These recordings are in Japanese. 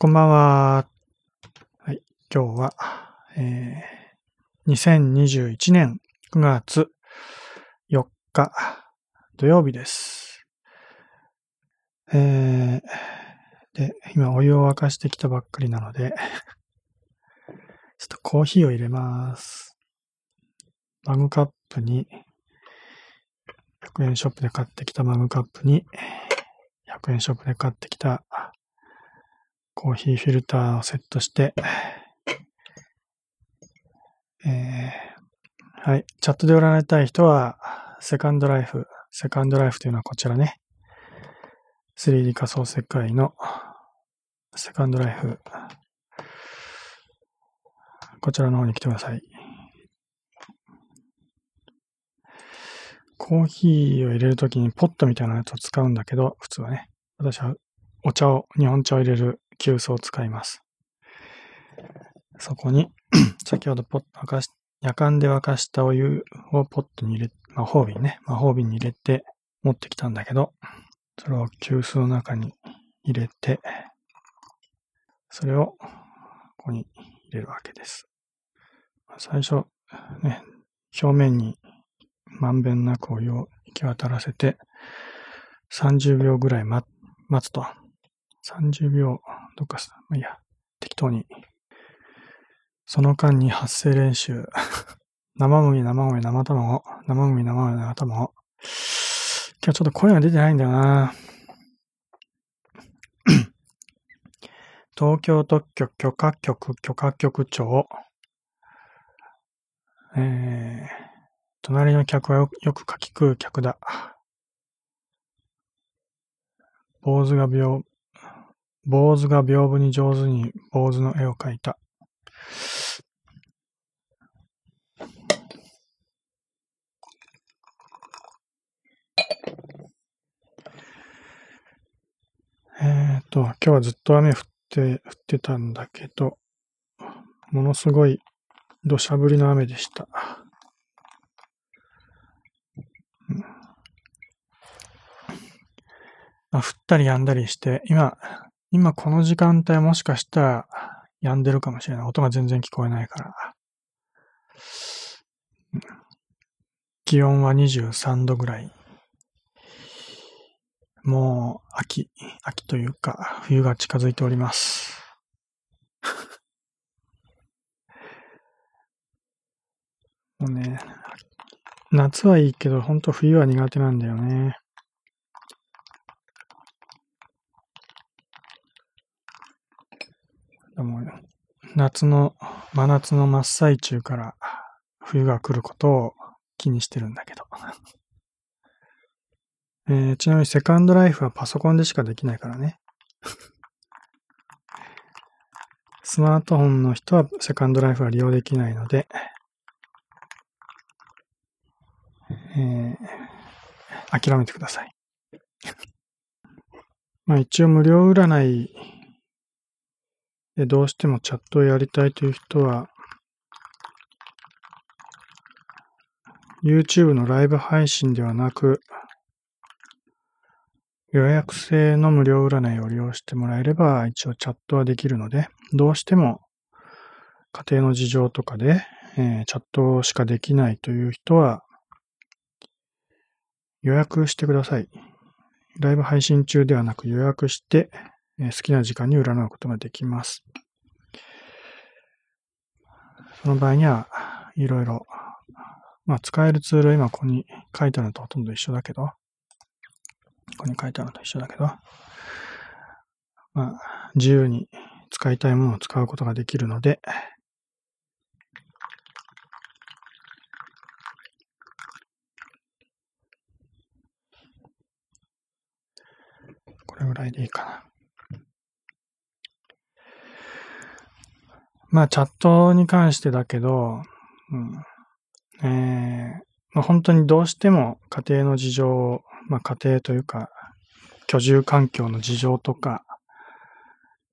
こんばんは。はい、今日は、えー、2021年9月4日土曜日です。えー、で、今お湯を沸かしてきたばっかりなので、ちょっとコーヒーを入れます。マグカップに、100円ショップで買ってきたマグカップに、100円ショップで買ってきたコーヒーフィルターをセットして、えー、はい。チャットで占いたい人は、セカンドライフ。セカンドライフというのはこちらね。3D 仮想世界のセカンドライフ。こちらの方に来てください。コーヒーを入れるときにポットみたいなやつを使うんだけど、普通はね。私はお茶を、日本茶を入れる急須を使います。そこに 先ほどポッ沸かし、夜間で沸かしたお湯をポットに入れ、魔法瓶ね、魔法瓶に入れて持ってきたんだけど、それを急須の中に入れて、それをここに入れるわけです。最初、ね、表面にまんべんなくお湯を行き渡らせて、30秒ぐらい待つと。30秒どっかす、まあ、いや、適当に。その間に発声練習。生麦、生麦、生卵。生麦、生麦、生卵。今日ちょっと声が出てないんだよな。東京特許許可局許可局長。えー、隣の客はよく書き食う客だ。坊主が病、坊主が屏風に上手に坊主の絵を描いた。えっ、と、今日はずっと雨降って、降ってたんだけど、ものすごい土砂降りの雨でした。まあ、降ったり止んだりして、今、今この時間帯もしかしたら止んでるかもしれない。音が全然聞こえないから。気温は23度ぐらい。もう秋、秋というか冬が近づいております。もうね、夏はいいけど、ほんと冬は苦手なんだよね。も夏の、真夏の真っ最中から冬が来ることを気にしてるんだけど。えー、ちなみにセカンドライフはパソコンでしかできないからね。スマートフォンの人はセカンドライフは利用できないので、えー、諦めてください。まあ一応無料占いで、どうしてもチャットをやりたいという人は、YouTube のライブ配信ではなく、予約制の無料占いを利用してもらえれば、一応チャットはできるので、どうしても家庭の事情とかで、えー、チャットしかできないという人は、予約してください。ライブ配信中ではなく予約して、好きな時間に占うことができます。その場合には、いろいろ、まあ、使えるツールは今ここに書いてあるのとほとんど一緒だけど、ここに書いてあるのと一緒だけど、まあ、自由に使いたいものを使うことができるので、これぐらいでいいかな。まあ、チャットに関してだけど、うん、えー、まあ、本当にどうしても家庭の事情、まあ、家庭というか、居住環境の事情とか、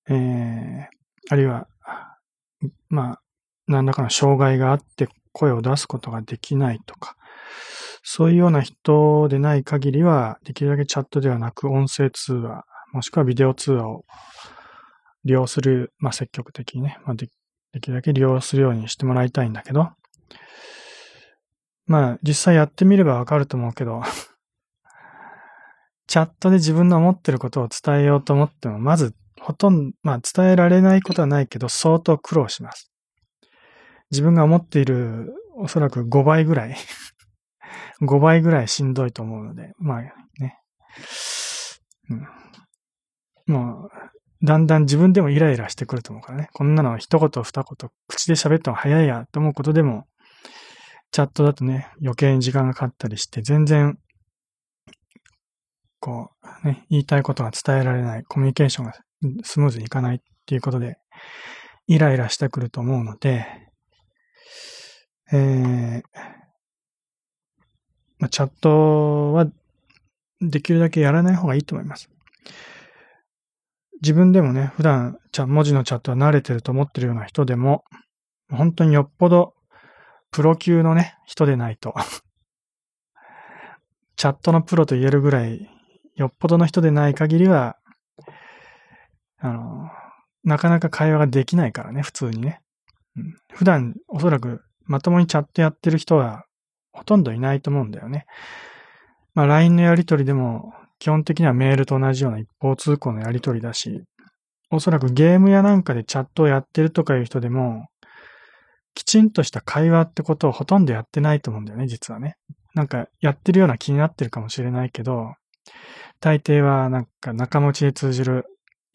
えー、あるいは、まあ、何らかの障害があって声を出すことができないとか、そういうような人でない限りは、できるだけチャットではなく音声通話、もしくはビデオ通話を利用する、まあ積極的にね、まあでできるだけ利用するようにしてもらいたいんだけど、まあ実際やってみればわかると思うけど、チャットで自分の思ってることを伝えようと思っても、まずほとんど、まあ伝えられないことはないけど、相当苦労します。自分が思っているおそらく5倍ぐらい。5倍ぐらいしんどいと思うので、まあね。うん、もう、だんだん自分でもイライラしてくると思うからね。こんなの一言二言、口で喋った方が早いやと思うことでも、チャットだとね、余計に時間がかかったりして、全然、こう、ね、言いたいことが伝えられない、コミュニケーションがスムーズにいかないっていうことで、イライラしてくると思うので、えー、まあ、チャットはできるだけやらない方がいいと思います。自分でもね、普段、文字のチャットは慣れてると思ってるような人でも、本当によっぽどプロ級のね、人でないと チャットのプロと言えるぐらい、よっぽどの人でない限りは、あの、なかなか会話ができないからね、普通にね。うん、普段、おそらく、まともにチャットやってる人は、ほとんどいないと思うんだよね。まあ、LINE のやりとりでも、基本的にはメールと同じような一方通行のやりとりだし、おそらくゲームやなんかでチャットをやってるとかいう人でも、きちんとした会話ってことをほとんどやってないと思うんだよね、実はね。なんかやってるような気になってるかもしれないけど、大抵はなんか仲持ちで通じる、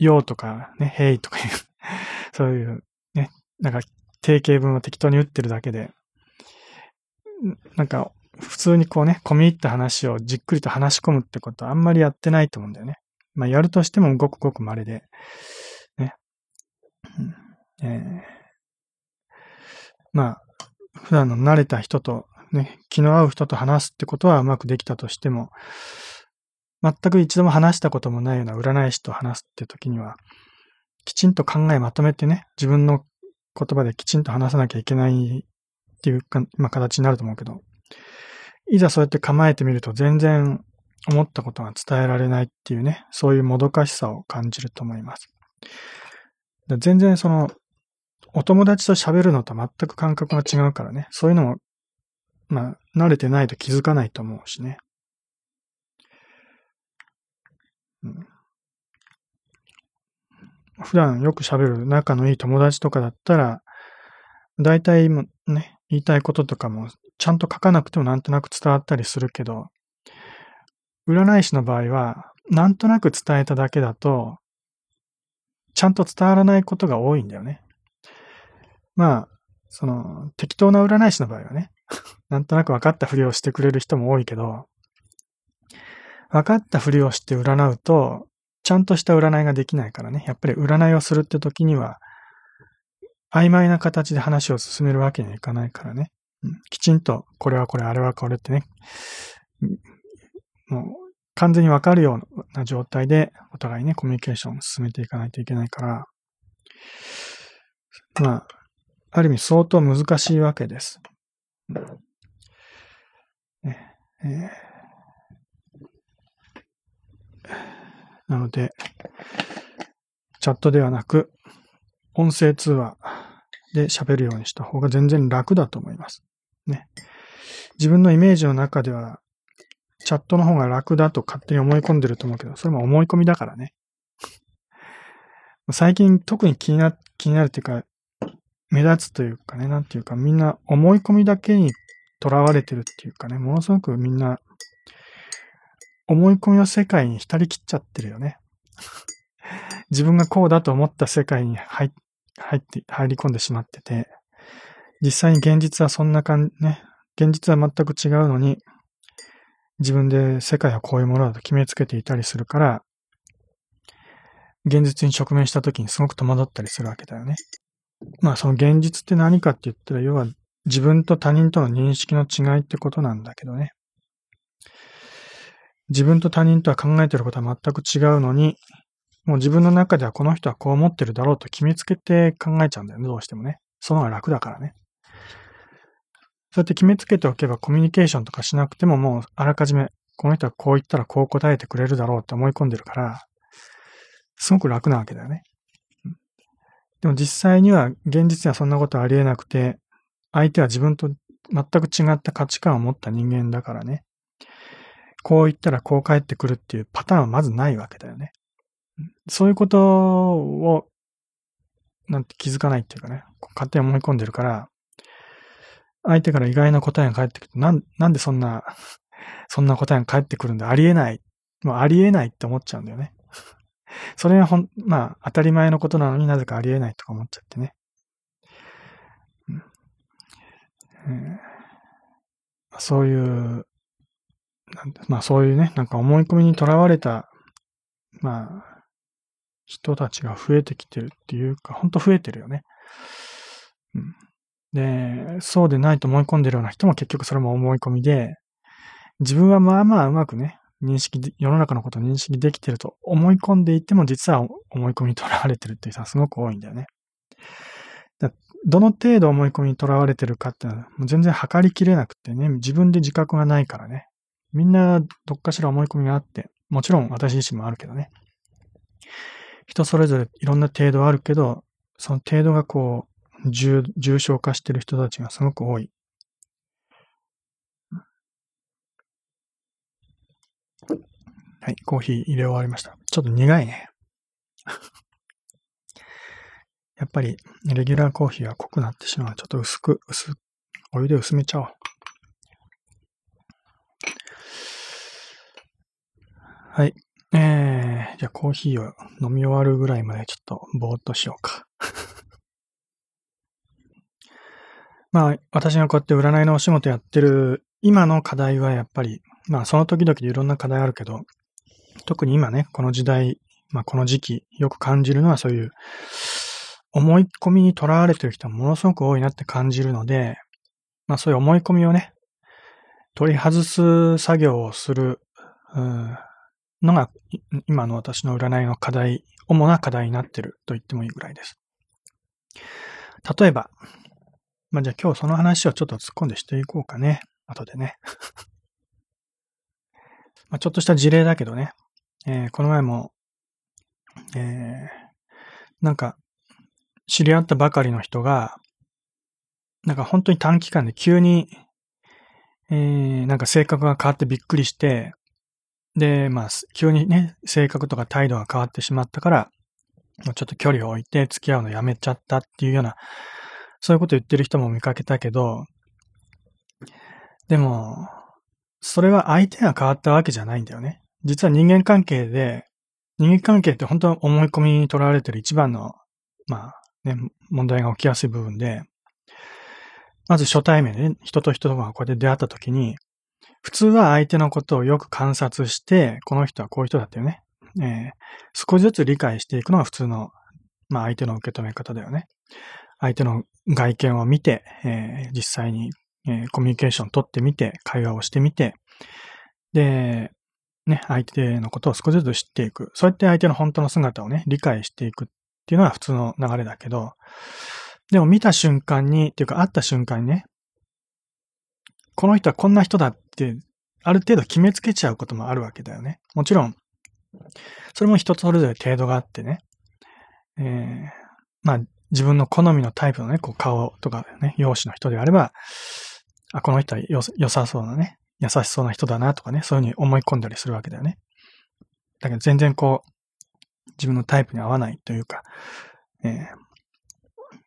ようとかね、へいとかいう そういうね、なんか定型文を適当に打ってるだけで、なんか普通にこうね、込み入った話をじっくりと話し込むってことはあんまりやってないと思うんだよね。まあやるとしてもごくごく稀で、ね。うん、えー、まあ、普段の慣れた人とね、気の合う人と話すってことはうまくできたとしても、全く一度も話したこともないような占い師と話すって時には、きちんと考えまとめてね、自分の言葉できちんと話さなきゃいけないっていうか、まあ、形になると思うけど、いざそうやって構えてみると全然思ったことが伝えられないっていうね、そういうもどかしさを感じると思います。全然その、お友達と喋るのと全く感覚が違うからね、そういうのも、まあ、慣れてないと気づかないと思うしね。うん、普段よく喋る仲のいい友達とかだったら、大体ね、言いたいこととかもちゃんと書かなくてもなんとなく伝わったりするけど、占い師の場合は、なんとなく伝えただけだと、ちゃんと伝わらないことが多いんだよね。まあ、その、適当な占い師の場合はね、なんとなく分かったふりをしてくれる人も多いけど、分かったふりをして占うと、ちゃんとした占いができないからね。やっぱり占いをするって時には、曖昧な形で話を進めるわけにはいかないからね。きちんと、これはこれ、あれはこれってね、もう完全にわかるような状態で、お互いね、コミュニケーションを進めていかないといけないから、まあ、ある意味相当難しいわけです。ね。えー、なので、チャットではなく、音声通話で喋るようにした方が全然楽だと思います。ね。自分のイメージの中では、チャットの方が楽だと勝手に思い込んでると思うけど、それも思い込みだからね。最近特に気にな、気になるっていうか、目立つというかね、なんていうか、みんな思い込みだけに囚われてるっていうかね、ものすごくみんな、思い込みの世界に浸りきっちゃってるよね。自分がこうだと思った世界に入入って、入り込んでしまってて、実際に現実はそんな感じ、ね、現実は全く違うのに、自分で世界はこういうものだと決めつけていたりするから、現実に直面した時にすごく戸惑ったりするわけだよね。まあその現実って何かって言ったら、要は自分と他人との認識の違いってことなんだけどね。自分と他人とは考えてることは全く違うのに、もう自分の中ではこの人はこう思ってるだろうと決めつけて考えちゃうんだよね、どうしてもね。その方が楽だからね。そうやって決めつけておけばコミュニケーションとかしなくてももうあらかじめこの人はこう言ったらこう答えてくれるだろうって思い込んでるから、すごく楽なわけだよね。でも実際には、現実にはそんなことありえなくて、相手は自分と全く違った価値観を持った人間だからね。こう言ったらこう返ってくるっていうパターンはまずないわけだよね。そういうことを、なんて気づかないっていうかね、勝手に思い込んでるから、相手から意外な答えが返ってくる。なん、なんでそんな、そんな答えが返ってくるんだ？ありえない。もうありえないって思っちゃうんだよね。それはほん、まあ、当たり前のことなのになぜかありえないとか思っちゃってね。うんえー、そういう、まあそういうね、なんか思い込みにとらわれた、まあ、人たちが増えてきてるっていうか、ほんと増えてるよね。うん、で、そうでないと思い込んでるような人も結局それも思い込みで、自分はまあまあうまくね、認識、世の中のことを認識できてると思い込んでいても実は思い込みにとらわれてるっていう人はすごく多いんだよね。どの程度思い込みにとらわれてるかってのはもう全然測りきれなくてね、自分で自覚がないからね。みんなどっかしら思い込みがあって、もちろん私自身もあるけどね。人それぞれいろんな程度あるけど、その程度がこう、重重症化してる人たちがすごく多い。はい、コーヒー入れ終わりました。ちょっと苦いね。やっぱり、レギュラーコーヒーは濃くなってしまう。ちょっと薄く、薄、お湯で薄めちゃおう。はい。えー、じゃあコーヒーを飲み終わるぐらいまでちょっとぼーっとしようか。まあ、私がこうやって占いのお仕事やってる今の課題はやっぱり、まあその時々でいろんな課題あるけど、特に今ね、この時代、まあこの時期、よく感じるのはそういう思い込みにとらわれてる人はものすごく多いなって感じるので、まあそういう思い込みをね、取り外す作業をする、のが今の私の占いの課題、主な課題になってると言ってもいいぐらいです。例えば、まあ、じゃあ今日その話をちょっと突っ込んでしていこうかね。後でね。まあちょっとした事例だけどね。えー、この前も、えー、なんか、知り合ったばかりの人が、なんか本当に短期間で急に、えー、なんか性格が変わってびっくりして、で、まあ、急にね、性格とか態度が変わってしまったから、もうちょっと距離を置いて付き合うのやめちゃったっていうような、そういうこと言ってる人も見かけたけど、でも、それは相手が変わったわけじゃないんだよね。実は人間関係で、人間関係って本当は思い込みにとらわれてる一番の、まあね、問題が起きやすい部分で、まず初対面でね、人と人とがこうやって出会った時に、普通は相手のことをよく観察して、この人はこういう人だっていうね、えー、少しずつ理解していくのが普通の、まあ相手の受け止め方だよね。相手の外見を見て、えー、実際に、えー、コミュニケーションを取ってみて、会話をしてみて、で、ね、相手のことを少しずつ知っていく。そうやって相手の本当の姿をね、理解していくっていうのは普通の流れだけど、でも見た瞬間に、っていうか会った瞬間にね、この人はこんな人だって、ある程度決めつけちゃうこともあるわけだよね。もちろん、それも人それぞれ程度があってね、えー、まあ、自分の好みのタイプのね、こう顔とかね、容姿の人であれば、あ、この人は良さそうなね、優しそうな人だなとかね、そういうふうに思い込んだりするわけだよね。だけど全然こう、自分のタイプに合わないというか、えー、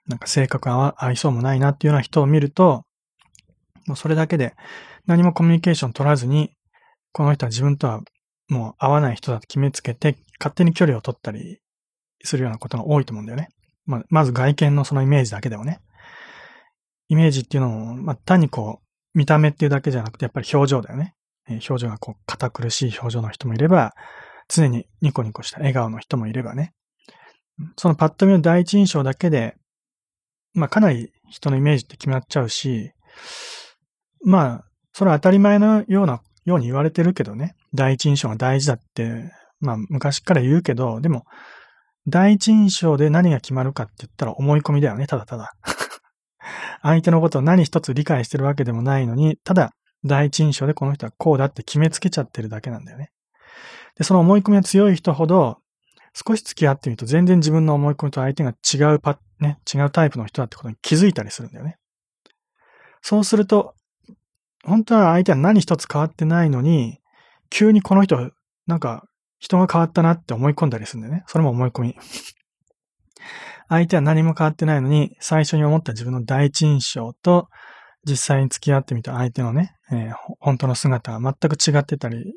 なんか性格が合いそうもないなっていうような人を見ると、もうそれだけで何もコミュニケーション取らずに、この人は自分とはもう合わない人だと決めつけて、勝手に距離を取ったりするようなことが多いと思うんだよね。まあ、まず外見のそのイメージだけでもね。イメージっていうのも、まあ、単にこう、見た目っていうだけじゃなくて、やっぱり表情だよね。えー、表情がこう、堅苦しい表情の人もいれば、常にニコニコした笑顔の人もいればね。そのパッと見の第一印象だけで、まあかなり人のイメージって決まっちゃうし、まあ、それは当たり前のような、ように言われてるけどね。第一印象が大事だって、まあ昔から言うけど、でも、第一印象で何が決まるかって言ったら思い込みだよね、ただただ。相手のことを何一つ理解してるわけでもないのに、ただ第一印象でこの人はこうだって決めつけちゃってるだけなんだよね。で、その思い込みが強い人ほど、少し付き合ってみると全然自分の思い込みと相手が違うパ、ね、違うタイプの人だってことに気づいたりするんだよね。そうすると、本当は相手は何一つ変わってないのに、急にこの人、なんか人が変わったなって思い込んだりするんだよね。それも思い込み。相手は何も変わってないのに、最初に思った自分の第一印象と、実際に付き合ってみた相手のね、えー、本当の姿が全く違ってたり、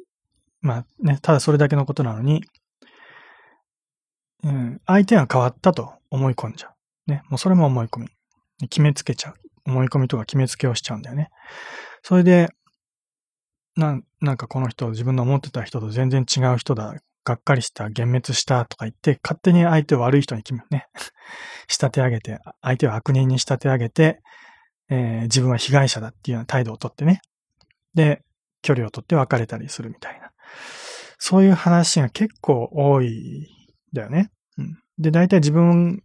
まあね、ただそれだけのことなのに、うん、相手が変わったと思い込んじゃう。ね、もうそれも思い込み。決めつけちゃう。思い込みとか決めつけをしちゃうんだよね。それで、ななんかこの人、自分の思ってた人と全然違う人だ、がっかりした、幻滅したとか言って、勝手に相手を悪い人に決め、ね、仕立て上げて、相手を悪人に仕立て上げて、えー、自分は被害者だっていうような態度をとってね。で、距離を取って別れたりするみたいな。そういう話が結構多いだよね。うん、で、大体自分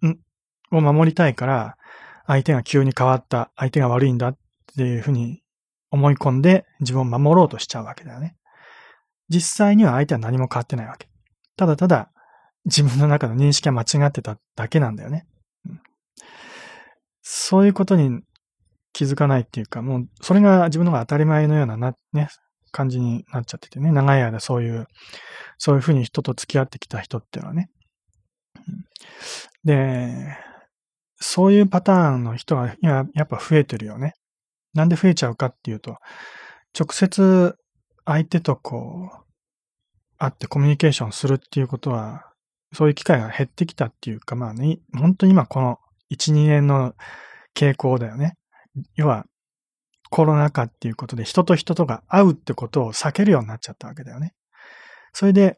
を守りたいから、相手が急に変わった、相手が悪いんだっていうふうに思い込んで自分を守ろうとしちゃうわけだよね。実際には相手は何も変わってないわけ。ただただ自分の中の認識が間違ってただけなんだよね。うん、そういうことに気づかないっていうか、もうそれが自分のが当たり前のようなな、ね、感じになっちゃっててね、長い間そういう、そういうふうに人と付き合ってきた人っていうのはね。で、そういうパターンの人が今やっぱ増えてるよね。なんで増えちゃうかっていうと、直接相手とこう、会ってコミュニケーションするっていうことは、そういう機会が減ってきたっていうか、まあね、本当に今この1、2年の傾向だよね。要は、コロナ禍っていうことで人と人とが会うってことを避けるようになっちゃったわけだよね。それで、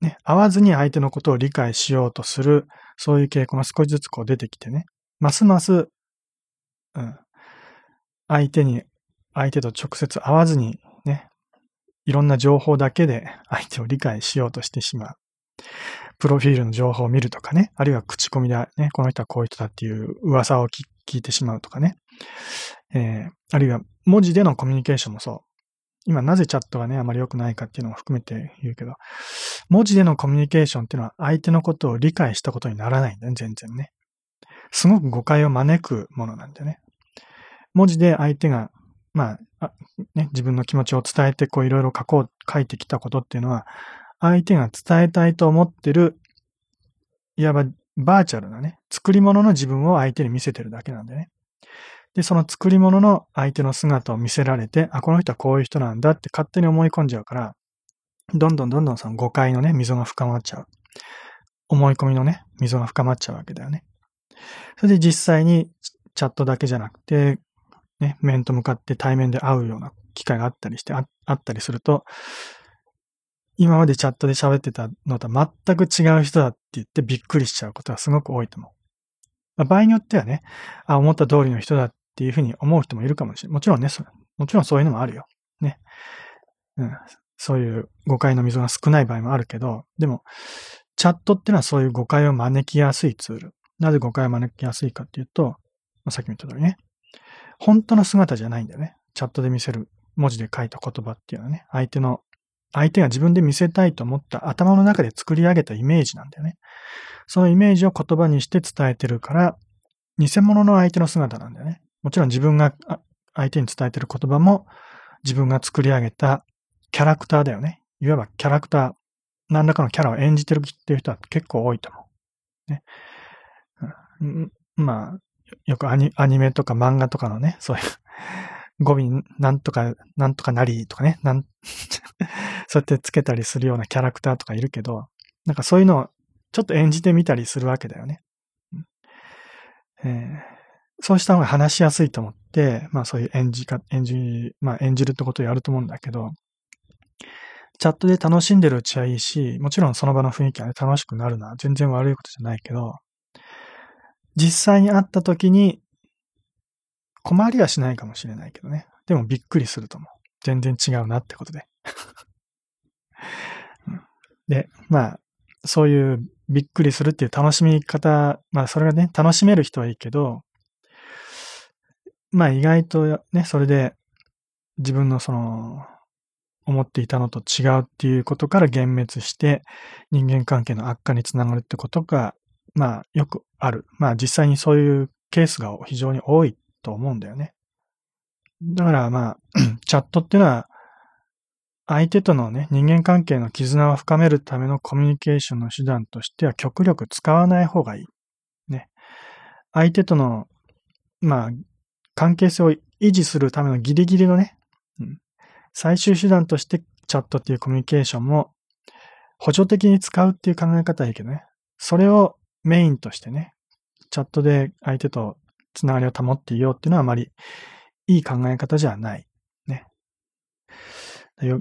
ね、会わずに相手のことを理解しようとする、そういう傾向が少しずつこう出てきてね、ますます、うん、相手に、相手と直接会わずにね、いろんな情報だけで相手を理解しようとしてしまう。プロフィールの情報を見るとかね、あるいは口コミでね、この人はこういう人だっていう噂を聞いてしまうとかね、えー、あるいは文字でのコミュニケーションもそう。今なぜチャットがね、あまり良くないかっていうのも含めて言うけど、文字でのコミュニケーションっていうのは相手のことを理解したことにならないんだよね、全然ね。すごく誤解を招くものなんだよね。文字で相手が、まあ、あね、自分の気持ちを伝えて、こういろいろ書こう、書いてきたことっていうのは、相手が伝えたいと思ってる、いわばバーチャルなね、作り物の自分を相手に見せてるだけなんでね。で、その作り物の相手の姿を見せられて、あ、この人はこういう人なんだって勝手に思い込んじゃうから、どんどんどんどんその誤解のね、溝が深まっちゃう。思い込みのね、溝が深まっちゃうわけだよね。それで実際にチャットだけじゃなくて、ね、面と向かって対面で会うような機会があったりしてあ、あったりすると、今までチャットで喋ってたのとは全く違う人だって言ってびっくりしちゃうことがすごく多いと思う。まあ、場合によってはね、あ、思った通りの人だっていうふうに思う人もいるかもしれない。もちろんね、もちろんそういうのもあるよ。ね。うん。そういう誤解の溝が少ない場合もあるけど、でも、チャットってのはそういう誤解を招きやすいツール。なぜ誤解を招きやすいかっていうと、まあ、さっきも言った通りね、本当の姿じゃないんだよね。チャットで見せる文字で書いた言葉っていうのはね、相手の、相手が自分で見せたいと思った頭の中で作り上げたイメージなんだよね。そのイメージを言葉にして伝えてるから、偽物の相手の姿なんだよね。もちろん自分が相手に伝えてる言葉も自分が作り上げたキャラクターだよね。いわばキャラクター、何らかのキャラを演じてるっていう人は結構多いと思う。ね。うん、まあ、よくアニアニメとか漫画とかのね、そういう語尾なんとか、なんとかなりとかね、なん、そうやってつけたりするようなキャラクターとかいるけど、なんかそういうのをちょっと演じてみたりするわけだよね。えー、そうした方が話しやすいと思って、まあそういう演じか、演じ、まあ演じるってことをやると思うんだけど、チャットで楽しんでるうちはいいし、もちろんその場の雰囲気が、ね、楽しくなるのは全然悪いことじゃないけど、実際に会った時に困りはしないかもしれないけどね。でもびっくりすると思う。全然違うなってことで。で、まあ、そういうびっくりするっていう楽しみ方、まあそれがね、楽しめる人はいいけど、まあ意外とね、それで自分のその、思っていたのと違うっていうことから幻滅して人間関係の悪化につながるってことが、まあよくある。まあ実際にそういうケースが非常に多いと思うんだよね。だからまあ、チャットっていうのは相手とのね、人間関係の絆を深めるためのコミュニケーションの手段としては極力使わない方がいい。ね。相手との、まあ、関係性を維持するためのギリギリのね、うん、最終手段としてチャットっていうコミュニケーションも補助的に使うっていう考え方はいいけどね。それをメインとしてね、チャットで相手とつながりを保っていようっていうのはあまりいい考え方じゃない。ね。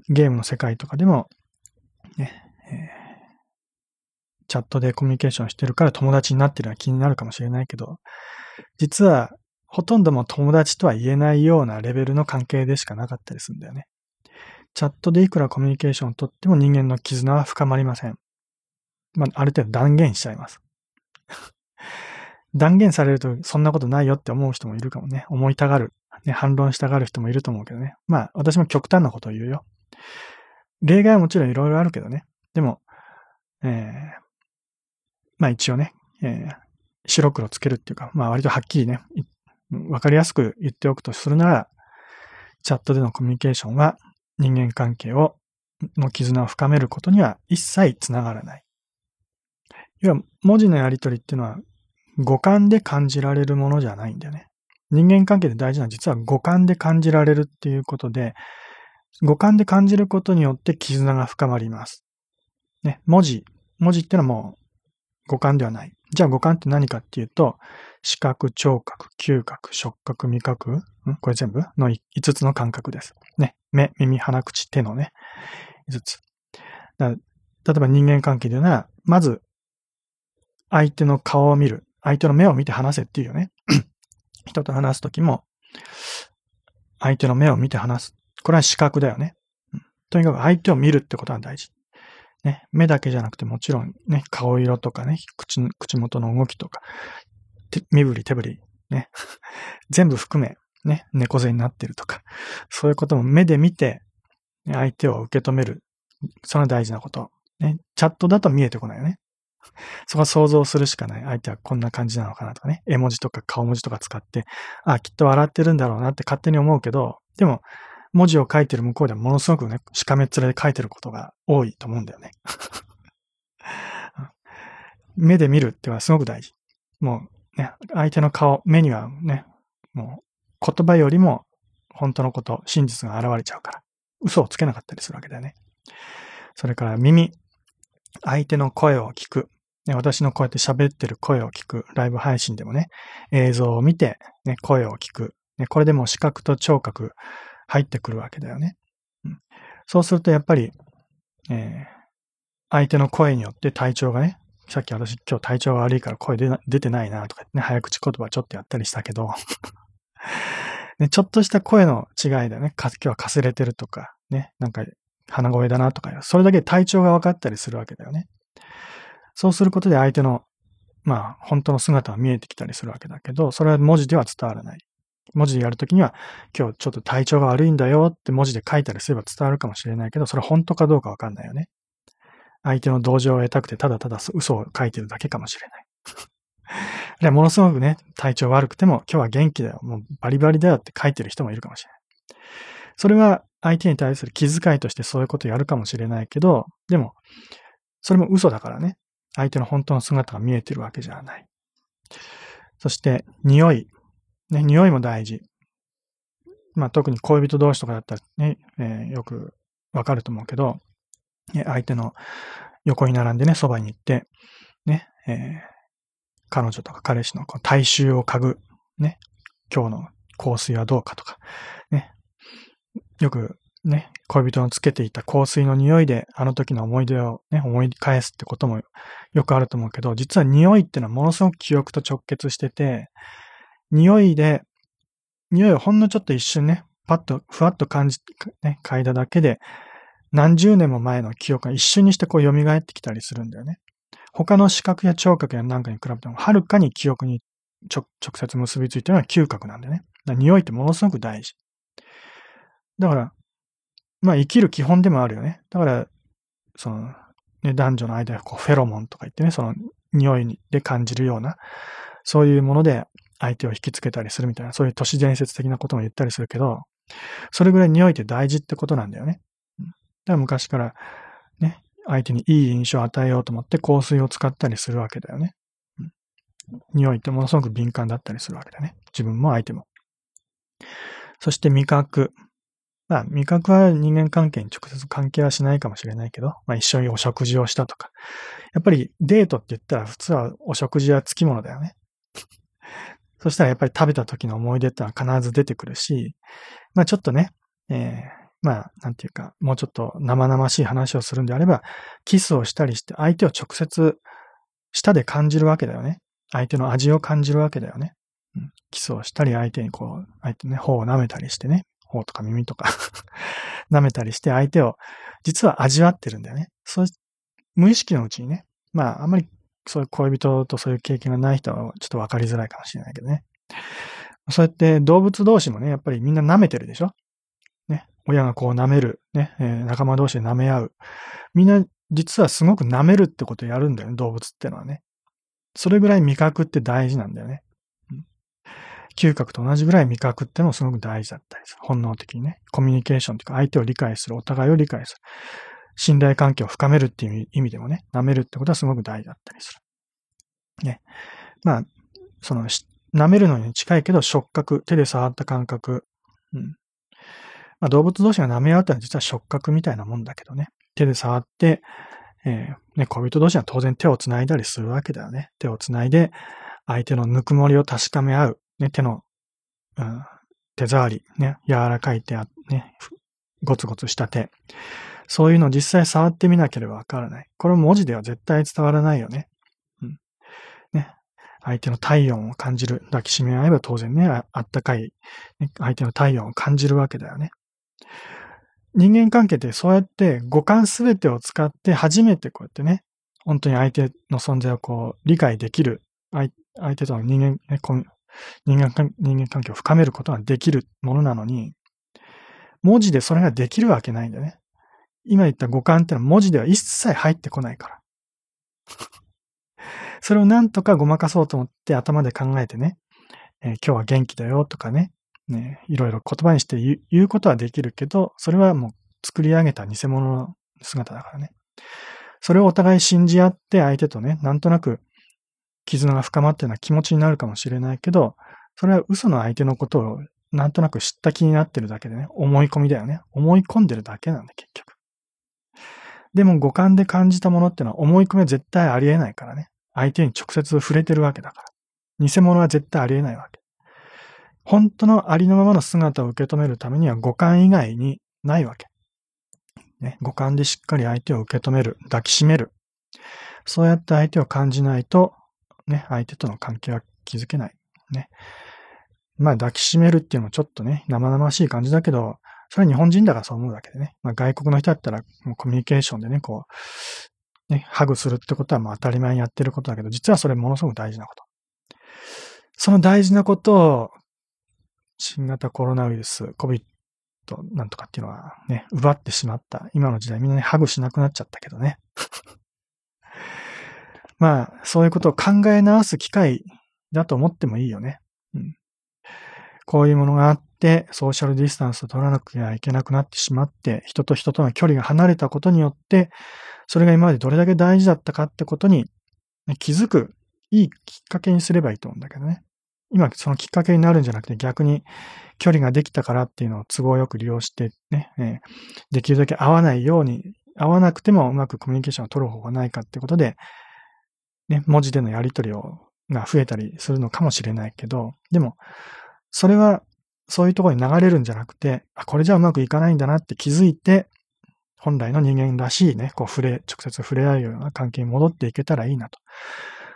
ゲームの世界とかでも、ね、えー、チャットでコミュニケーションしてるから友達になってるのは気になるかもしれないけど、実はほとんども友達とは言えないようなレベルの関係でしかなかったりするんだよね。チャットでいくらコミュニケーションをとっても人間の絆は深まりません。まあ、ある程度断言しちゃいます。断言されるとそんなことないよって思う人もいるかもね。思いたがる。ね、反論したがる人もいると思うけどね。まあ、私も極端なことを言うよ。例外はもちろんいろいろあるけどね。でも、えー、まあ一応ね、えー、白黒つけるっていうか、まあ割とはっきりね、わかりやすく言っておくとするなら、チャットでのコミュニケーションは人間関係を、の絆を深めることには一切つながらない。要は、文字のやりとりっていうのは五感で感じられるものじゃないんだよね。人間関係で大事なのは実は五感で感じられるっていうことで、五感で感じることによって絆が深まります。ね、文字、文字ってのはもう五感ではない。じゃあ五感って何かっていうと、視覚、聴覚、嗅覚、触覚、味覚、んこれ全部？の5つの感覚です。ね。目、耳、鼻、口、手のね、5つ。例えば人間関係では、まず、相手の顔を見る。相手の目を見て話せっていうよね。人と話すときも、相手の目を見て話す。これは視覚だよね。とにかく相手を見るってことは大事。ね、目だけじゃなくてもちろんね、顔色とかね、口口元の動きとか、身振り手振り、ね、全部含め、ね、猫背になってるとか、そういうことも目で見て、相手を受け止める。その大事なこと。ね、チャットだと見えてこないよね。そこは想像するしかない。相手はこんな感じなのかなとかね。絵文字とか顔文字とか使って、あ、きっと笑ってるんだろうなって勝手に思うけど、でも、文字を書いてる向こうではものすごくね、しかめっ面で書いてることが多いと思うんだよね。目で見るってはすごく大事。もうね、相手の顔、目にはね、もう言葉よりも本当のこと、真実が現れちゃうから、嘘をつけなかったりするわけだよね。それから耳、相手の声を聞く。私のこうやって喋ってる声を聞く。ライブ配信でもね、映像を見て、ね、声を聞く。これでも視覚と聴覚入ってくるわけだよね。そうするとやっぱり、えー、相手の声によって体調がね、さっき私今日体調が悪いから声出てないなとかね、早口言葉ちょっとやったりしたけど ね、ちょっとした声の違いだよね。今日はかすれてるとか、ね、なんか鼻声だなとか、それだけ体調が分かったりするわけだよね。そうすることで相手の、まあ、本当の姿が見えてきたりするわけだけど、それは文字では伝わらない。文字でやるときには、今日ちょっと体調が悪いんだよって文字で書いたりすれば伝わるかもしれないけど、それは本当かどうかわかんないよね。相手の同情を得たくて、ただただ嘘を書いてるだけかもしれない。いや、ものすごくね、体調悪くても、今日は元気だよ、もうバリバリだよって書いてる人もいるかもしれない。それは相手に対する気遣いとしてそういうことやるかもしれないけど、でも、それも嘘だからね。相手の本当の姿が見えてるわけじゃない。そして、匂い。ね、匂いも大事。まあ、特に恋人同士とかだったらね、えー、よくわかると思うけど、ね、相手の横に並んでね、そばに行って、ね、えー、彼女とか彼氏のこう体臭を嗅ぐ、ね、今日の香水はどうかとか、ね、よくね、恋人のつけていた香水の匂いで、あの時の思い出をね、思い返すってこともよくあると思うけど、実は匂いってのはものすごく記憶と直結してて、匂いで、匂いをほんのちょっと一瞬ね、パッと、ふわっと感じ、ね、嗅いだだけで、何十年も前の記憶が一瞬にしてこう蘇ってきたりするんだよね。他の視覚や聴覚やなんかに比べても、はるかに記憶に直接結びついてるのは嗅覚なんだよね。匂いってものすごく大事。だから、まあ生きる基本でもあるよね。だから、その、ね、男女の間でこうフェロモンとか言ってね、その匂いで感じるような、そういうもので相手を引きつけたりするみたいな、そういう都市伝説的なことも言ったりするけど、それぐらい匂いって大事ってことなんだよね。だから昔からね、相手にいい印象を与えようと思って香水を使ったりするわけだよね。匂いってものすごく敏感だったりするわけだね。自分も相手も。そして味覚。まあ、味覚は人間関係に直接関係はしないかもしれないけど、まあ一緒にお食事をしたとか。やっぱりデートって言ったら普通はお食事はつきものだよね。そしたらやっぱり食べた時の思い出ってのは必ず出てくるし、まあちょっとね、えー、まあ、なんていうか、もうちょっと生々しい話をするんであれば、キスをしたりして相手を直接舌で感じるわけだよね。相手の味を感じるわけだよね。うん、キスをしたり、相手にこう、相手ね、頬を舐めたりしてね、頬とか耳とか 舐めたりして相手を実は味わってるんだよね。そう、無意識のうちにね、まあ、あんまりそういう恋人とそういう経験がない人はちょっとわかりづらいかもしれないけどね。そうやって動物同士もね、やっぱりみんな舐めてるでしょね。親がこう舐める。ね。えー、仲間同士で舐め合う。みんな実はすごく舐めるってことをやるんだよね、動物ってのはね。それぐらい味覚って大事なんだよね。嗅覚と同じぐらい味覚ってのもすごく大事だったりする。本能的にね。コミュニケーションというか相手を理解する、お互いを理解する。信頼関係を深めるっていう意味でもね、舐めるってことはすごく大事だったりする。ね。まあ、その、舐めるのに近いけど触覚、手で触った感覚。うん。まあ、動物同士が舐め合うってのは実は触覚みたいなもんだけどね。手で触って、えー、ね、恋人同士は当然手を繋いだりするわけだよね。手を繋いで、相手のぬくもりを確かめ合う。ね、手の、うん、手触り、ね、柔らかい手、ね、ゴツゴツした手。そういうのを実際触ってみなければわからない。これ文字では絶対伝わらないよね。うん。ね。相手の体温を感じる。抱きしめ合えば当然ね、あったかい、ね、相手の体温を感じるわけだよね。人間関係ってそうやって五感すべてを使って初めてこうやってね、本当に相手の存在をこう理解できる。相手との人間、ね、人間人間関係を深めることができるものなのに、文字でそれができるわけないんだよね。今言った五感ってのは文字では一切入ってこないから。それをなんとかごまかそうと思って頭で考えてね、えー、今日は元気だよとかね、ね、いろいろ言葉にして言うことはできるけど、それはもう作り上げた偽物の姿だからね。それをお互い信じ合って相手とね、なんとなく絆が深まったような気持ちになるかもしれないけど、それは嘘の相手のことをなんとなく知った気になってるだけでね、思い込みだよね。思い込んでるだけなんだ、結局。でも五感で感じたものってのは思い込みは絶対ありえないからね。相手に直接触れてるわけだから。偽物は絶対ありえないわけ。本当のありのままの姿を受け止めるためには五感以外にないわけ。ね、五感でしっかり相手を受け止める、抱きしめる。そうやって相手を感じないと、ね、相手との関係は築けない。ね。まあ抱きしめるっていうのもちょっとね、生々しい感じだけど、それは日本人だからそう思うだけでね。まあ外国の人だったら、もうコミュニケーションでね、こう、ね、ハグするってことはまあ当たり前にやってることだけど、実はそれものすごく大事なこと。その大事なことを、新型コロナウイルス、COVID なんとかっていうのはね、奪ってしまった。今の時代みんなね、ハグしなくなっちゃったけどね。まあ、そういうことを考え直す機会だと思ってもいいよね。うん。こういうものがあって、ソーシャルディスタンスを取らなきゃいけなくなってしまって、人と人との距離が離れたことによって、それが今までどれだけ大事だったかってことに気づくいいきっかけにすればいいと思うんだけどね。今そのきっかけになるんじゃなくて逆に距離ができたからっていうのを都合よく利用してね、えー、できるだけ合わないように、合わなくてもうまくコミュニケーションを取る方がないかってことで、ね、文字でのやり取りを、が増えたりするのかもしれないけど、でも、それはそういうところに流れるんじゃなくて、あ、これじゃうまくいかないんだなって気づいて、本来の人間らしいね、こう触れ、直接触れ合うような関係に戻っていけたらいいなと。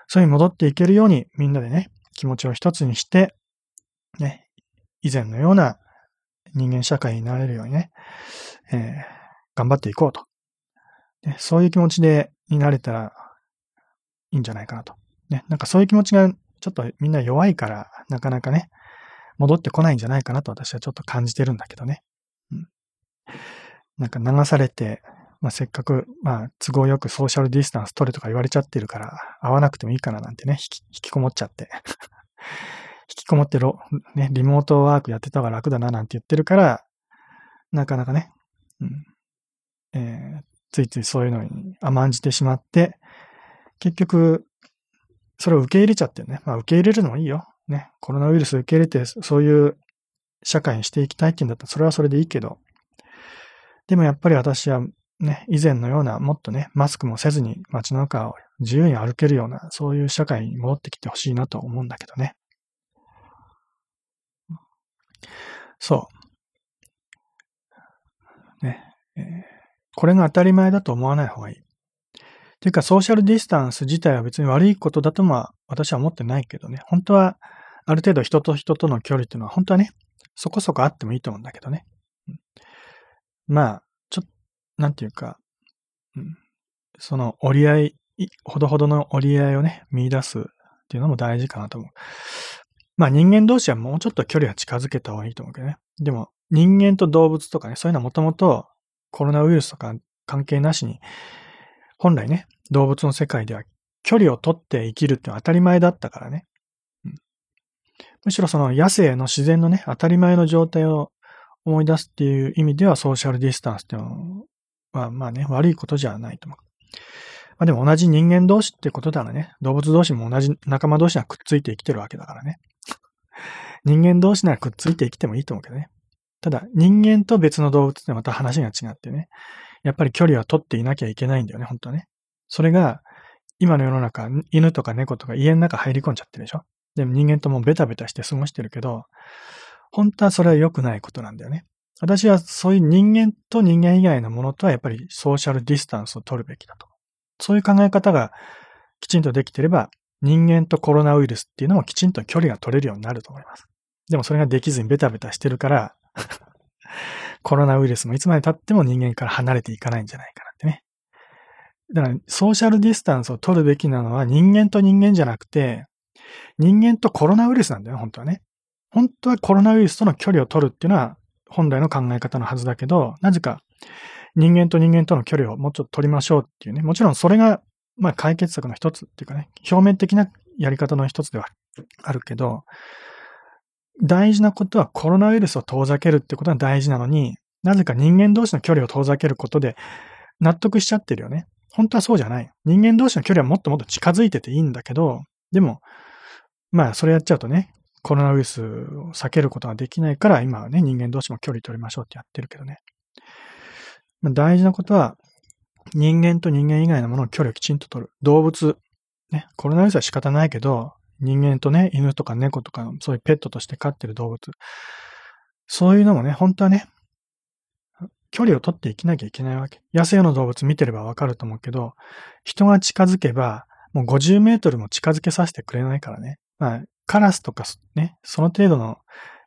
そういうに戻っていけるようにみんなでね、気持ちを一つにして、ね、以前のような人間社会になれるようにね、えー、頑張っていこうと。ね、そういう気持ちで、になれたらいんじゃないかなと。ね、なんかそういう気持ちがちょっとみんな弱いから、なかなかね、戻ってこないんじゃないかなと私はちょっと感じてるんだけどね。うん、なんか流されて、まあ、せっかく、まあ、都合よくソーシャルディスタンス取れとか言われちゃってるから、会わなくてもいいかななんてね、引き引きこもっちゃって。引きこもってロ、ね、リモートワークやってた方が楽だななんて言ってるから、なかなかね、うん、えー、ついついそういうのに甘んじてしまって、結局、それを受け入れちゃってね。まあ受け入れるのもいいよ。ね。コロナウイルス受け入れて、そういう社会にしていきたいって言うんだったら、それはそれでいいけど。でもやっぱり私はね、以前のような、もっとね、マスクもせずに街の中を自由に歩けるような、そういう社会に戻ってきてほしいなと思うんだけどね。そう。ね。えー、これが当たり前だと思わない方がいい。ていうか、ソーシャルディスタンス自体は別に悪いことだとは私は思ってないけどね。本当は、ある程度人と人との距離っていうのは本当はね、そこそこあってもいいと思うんだけどね。うん、まあ、ちょっと、なんていうか、うん、その折り合い、ほどほどの折り合いをね、見出すっていうのも大事かなと思う。まあ人間同士はもうちょっと距離は近づけた方がいいと思うけどね。でも人間と動物とかね、そういうのはもともとコロナウイルスとか関係なしに、本来ね、動物の世界では距離をとって生きるって当たり前だったからね。うん、むしろその野生の自然のね、当たり前の状態を思い出すっていう意味ではソーシャルディスタンスっていうのは、まあね、悪いことじゃないと思う。まあでも同じ人間同士ってことならね、動物同士も同じ仲間同士はくっついて生きてるわけだからね。人間同士ならくっついて生きてもいいと思うけどね。ただ、人間と別の動物ってまた話が違ってね。やっぱり距離は取っていなきゃいけないんだよね、本当はね。それが、今の世の中、犬とか猫とか家の中入り込んじゃってるでしょ？でも人間ともベタベタして過ごしてるけど、本当はそれは良くないことなんだよね。私はそういう人間と人間以外のものとはやっぱりソーシャルディスタンスを取るべきだと。そういう考え方がきちんとできてれば、人間とコロナウイルスっていうのもきちんと距離が取れるようになると思います。でもそれができずにベタベタしてるからコロナウイルスもいつまで経っても人間から離れていかないんじゃないかなってね。だから、ソーシャルディスタンスを取るべきなのは人間と人間じゃなくて、人間とコロナウイルスなんだよ、本当はね。本当はコロナウイルスとの距離を取るっていうのは本来の考え方のはずだけど、なぜか人間と人間との距離をもうちょっと取りましょうっていうね。もちろんそれが、まあ解決策の一つっていうかね、表面的なやり方の一つではあるけど、大事なことはコロナウイルスを遠ざけるってことは大事なのに、なぜか人間同士の距離を遠ざけることで納得しちゃってるよね。本当はそうじゃない。人間同士の距離はもっともっと近づいてていいんだけど、でも、まあそれやっちゃうとね、コロナウイルスを避けることができないから、今はね、人間同士も距離取りましょうってやってるけどね。大事なことは、人間と人間以外のものの距離をきちんと取る。動物。ね、コロナウイルスは仕方ないけど、人間とね、犬とか猫とか、そういうペットとして飼ってる動物。そういうのもね、本当はね、距離を取って生きなきゃいけないわけ。野生の動物見てればわかると思うけど、人が近づけば、もう50メートルも近づけさせてくれないからね。まあ、カラスとかね、その程度の、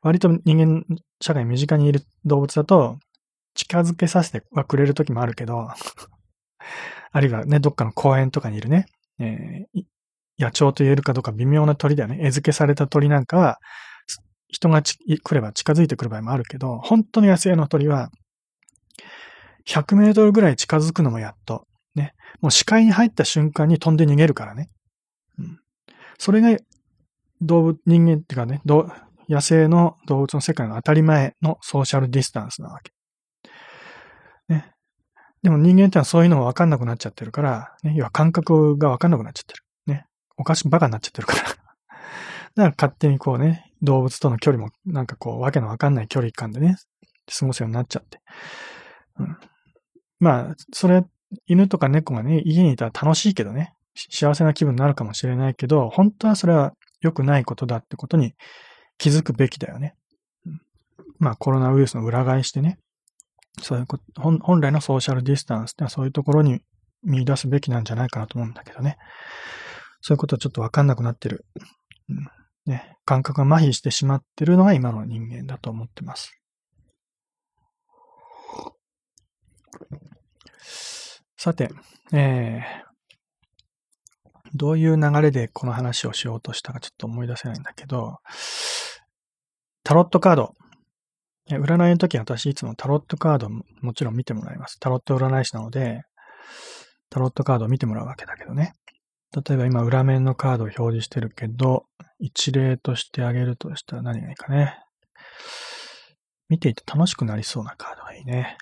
割と人間社会身近にいる動物だと、近づけさせてはくれる時もあるけど、あるいはね、どっかの公園とかにいるね、えー、野鳥と言えるかどうか微妙な鳥だよね。餌付けされた鳥なんかは、人が来れば近づいてくる場合もあるけど、本当の野生の鳥は、100メートルぐらい近づくのもやっと。ね。もう視界に入った瞬間に飛んで逃げるからね。うん。それが動物、人間っていうかね、野生の動物の世界の当たり前のソーシャルディスタンスなわけ。ね。でも人間ってのはそういうのがわかんなくなっちゃってるから、ね、要は感覚がわかんなくなっちゃってる。おかしくバカになっちゃってるから だから勝手にこうね、動物との距離もなんかこう、わけのわかんない距離感でね、過ごすようになっちゃって。うん、まあ、それ、犬とか猫がね、家にいたら楽しいけどね、幸せな気分になるかもしれないけど、本当はそれは良くないことだってことに気づくべきだよね。うん、まあ、コロナウイルスの裏返してね、そういうこと、本来のソーシャルディスタンスってのはそういうところに見出すべきなんじゃないかなと思うんだけどね。そういうことはちょっとわかんなくなってる。うん、ね、感覚が麻痺してしまってるのが今の人間だと思ってます。さて、えー、どういう流れでこの話をしようとしたかちょっと思い出せないんだけど、タロットカード。占いの時私いつもタロットカードももちろん見てもらいます。タロット占い師なので、タロットカードを見てもらうわけだけどね。例えば今裏面のカードを表示してるけど、一例としてあげるとしたら何がいいかね。見ていて楽しくなりそうなカードがいいね。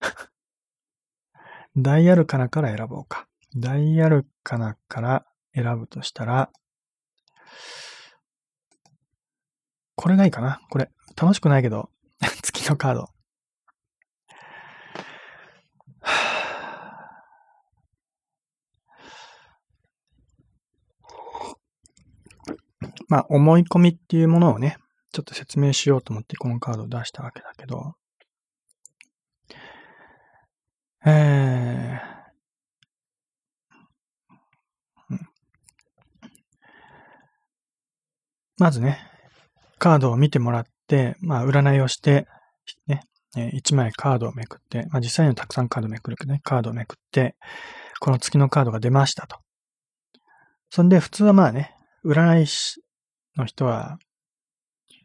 ダイヤルカナから選ぼうか。ダイヤルカナから選ぶとしたら、これがいいかな。これ。楽しくないけど、月のカード。まあ、思い込みっていうものをね、ちょっと説明しようと思ってこのカードを出したわけだけど、えー、まずね、カードを見てもらって、まあ、占いをして、ねえ、1枚カードをめくって、まあ、実際にはたくさんカードめくるけどね、カードをめくって、この月のカードが出ましたと。そんで、普通はまあね、占い師の人は、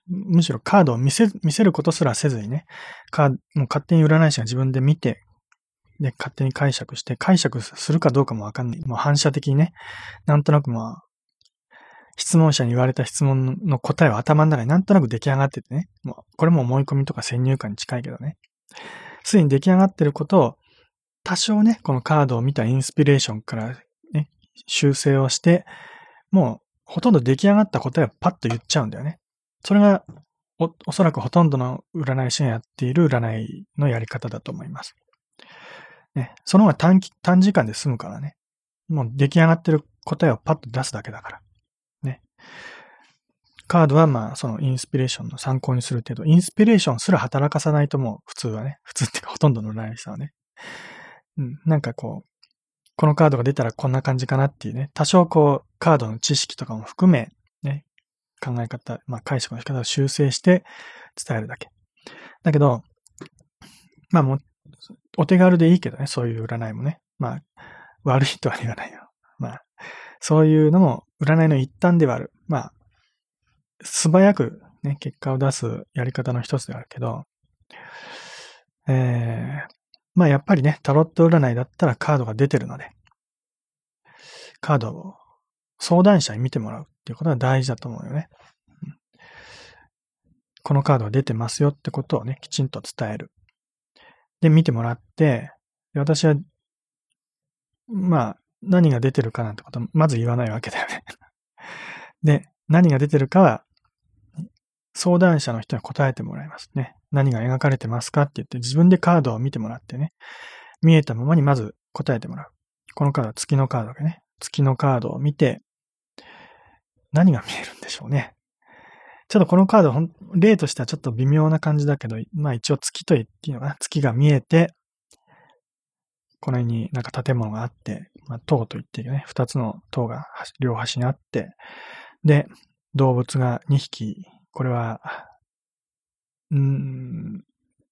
むしろカードを見せ、見せることすらせずにね、カード、もう勝手に占い師が自分で見て、で、勝手に解釈して、解釈するかどうかもわかんない。もう反射的にね、なんとなくまあ、質問者に言われた質問の答えは頭の中になんとなく出来上がっててね、もうこれも思い込みとか先入観に近いけどね、すでに出来上がってることを、多少ね、このカードを見たインスピレーションからね、修正をして、もうほとんど出来上がった答えをパッと言っちゃうんだよね。それがお、おそらくほとんどの占い師がやっている占いのやり方だと思います。ね、その方が短期、短時間で済むからね。もう出来上がってる答えをパッと出すだけだから。ね。カードはまあ、そのインスピレーションの参考にする程度、インスピレーションすら働かさないともう普通はね、普通っていうかほとんどの占い師さんはね。うん、なんかこう、このカードが出たらこんな感じかなっていうね、多少こう、カードの知識とかも含め、ね、考え方、まあ解釈の仕方を修正して伝えるだけ。だけど、まあもう、お手軽でいいけどね、そういう占いもね。まあ、悪いとは言わないよ。まあ、そういうのも占いの一端ではある。まあ、素早くね、結果を出すやり方の一つではあるけど、えー、まあやっぱりね、タロット占いだったらカードが出てるので、カードを相談者に見てもらうっていうことが大事だと思うよね。このカードが出てますよってことをね、きちんと伝える。で、見てもらって、私は、まあ、何が出てるかなんてことまず言わないわけだよねで、何が出てるかは、相談者の人に答えてもらいますね。何が描かれてますかって言って自分でカードを見てもらってね、見えたままにまず答えてもらう。このカードは月のカードでね、月のカードを見て、何が見えるんでしょうね。ちょっとこのカード、例としてはちょっと微妙な感じだけど、まあ一応月と言っていいのかな。月が見えて、この辺になんか建物があって、まあ塔と言っていいよね。二つの塔が両端にあって、で、動物が2匹、これはうん、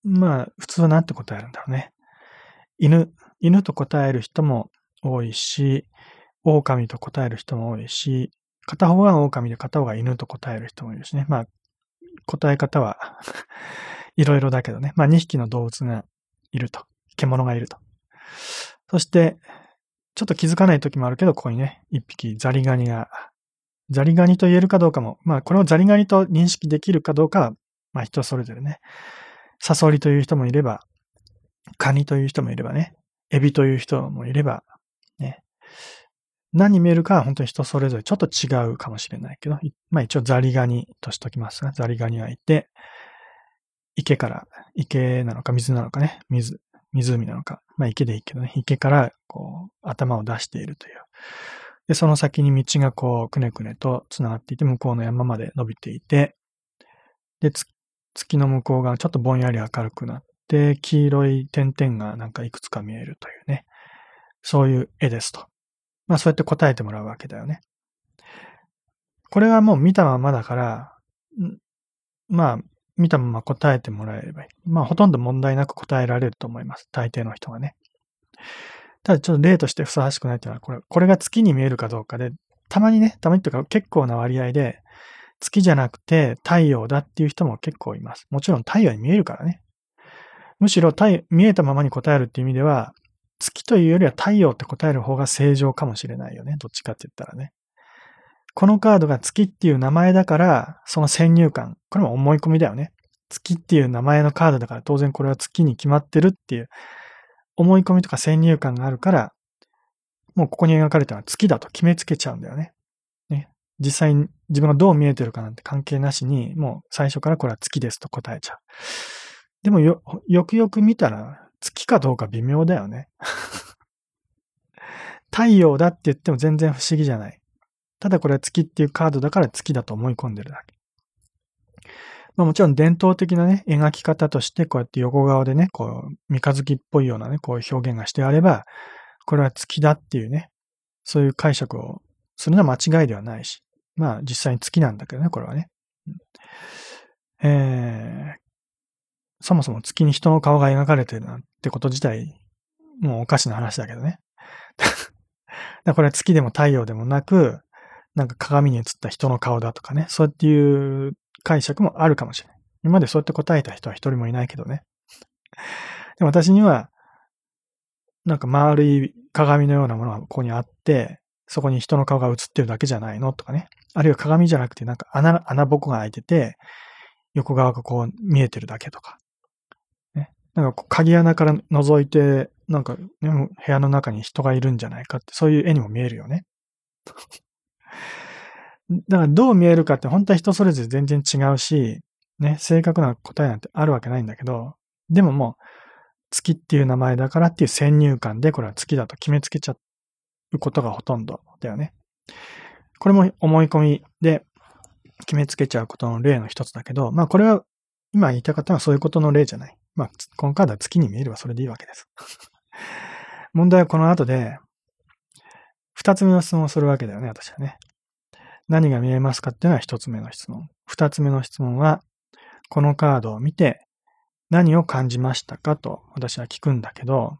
まあ、普通は何て答えるんだろうね。犬、犬と答える人も多いし、狼と答える人も多いし、片方が狼で片方が犬と答える人もいるしね。まあ、答え方はいろいろだけどね。まあ、2匹の動物がいると。獣がいると。そして、ちょっと気づかない時もあるけど、ここにね、1匹ザリガニが、ザリガニと言えるかどうかも、まあ、これをザリガニと認識できるかどうかはまあ人それぞれね。サソリという人もいれば、カニという人もいればね、エビという人もいれば、ね。何に見えるかは本当に人それぞれちょっと違うかもしれないけど、まあ一応ザリガニとしときますが、ザリガニがいて、池から、池なのか水なのかね、水、湖なのか、まあ池でいいけどね、池からこう頭を出しているという。で、その先に道がこうくねくねと繋がっていて、向こうの山まで伸びていて、で、月の向こう側ちょっとぼんやり明るくなって、黄色い点々がなんかいくつか見えるというね。そういう絵ですと。まあそうやって答えてもらうわけだよね。これはもう見たままだから、まあ見たまま答えてもらえればいい。まあほとんど問題なく答えられると思います。大抵の人がね。ただちょっと例としてふさわしくないというのは、これ、これが月に見えるかどうかで、たまにね、たまにというか結構な割合で、月じゃなくて太陽だっていう人も結構います。もちろん太陽に見えるからね。むしろ太見えたままに答えるっていう意味では、月というよりは太陽って答える方が正常かもしれないよね。どっちかって言ったらね。このカードが月っていう名前だから、その先入観。これも思い込みだよね。月っていう名前のカードだから当然これは月に決まってるっていう思い込みとか先入観があるから、もうここに描かれたのは月だと決めつけちゃうんだよね。実際に自分がどう見えてるかなんて関係なしに、もう最初からこれは月ですと答えちゃう。でもよ、よくよく見たら月かどうか微妙だよね。太陽だって言っても全然不思議じゃない。ただこれは月っていうカードだから月だと思い込んでるだけ。まあもちろん伝統的なね、描き方としてこうやって横側でね、こう、三日月っぽいようなね、こういう表現がしてあれば、これは月だっていうね、そういう解釈をするのは間違いではないし、まあ実際に月なんだけどね、これはね。えー、そもそも月に人の顔が描かれてるなんてこと自体、もうおかしな話だけどね。だこれは月でも太陽でもなく、なんか鏡に映った人の顔だとかね、そうやっていう解釈もあるかもしれない。今までそうやって答えた人は一人もいないけどね。でも私には、なんか丸い鏡のようなものがここにあって、そこに人の顔が映ってるだけじゃないのとかね。あるいは鏡じゃなくてなんか穴、穴ぼこが開いてて、横側がこう見えてるだけとか。ね。なんか鍵穴から覗いて、なんか、ね、部屋の中に人がいるんじゃないかって、そういう絵にも見えるよね。だからどう見えるかって本当は人それぞれ全然違うし、ね、正確な答えなんてあるわけないんだけど、でももう、月っていう名前だからっていう先入観でこれは月だと決めつけちゃうことがほとんどだよね。これも思い込みで決めつけちゃうことの例の一つだけど、まあこれは今言いたかったのはそういうことの例じゃない。まあ、このカードは月に見えればそれでいいわけです。問題はこの後で、二つ目の質問をするわけだよね、私はね。何が見えますかっていうのは一つ目の質問。二つ目の質問は、このカードを見て何を感じましたかと私は聞くんだけど、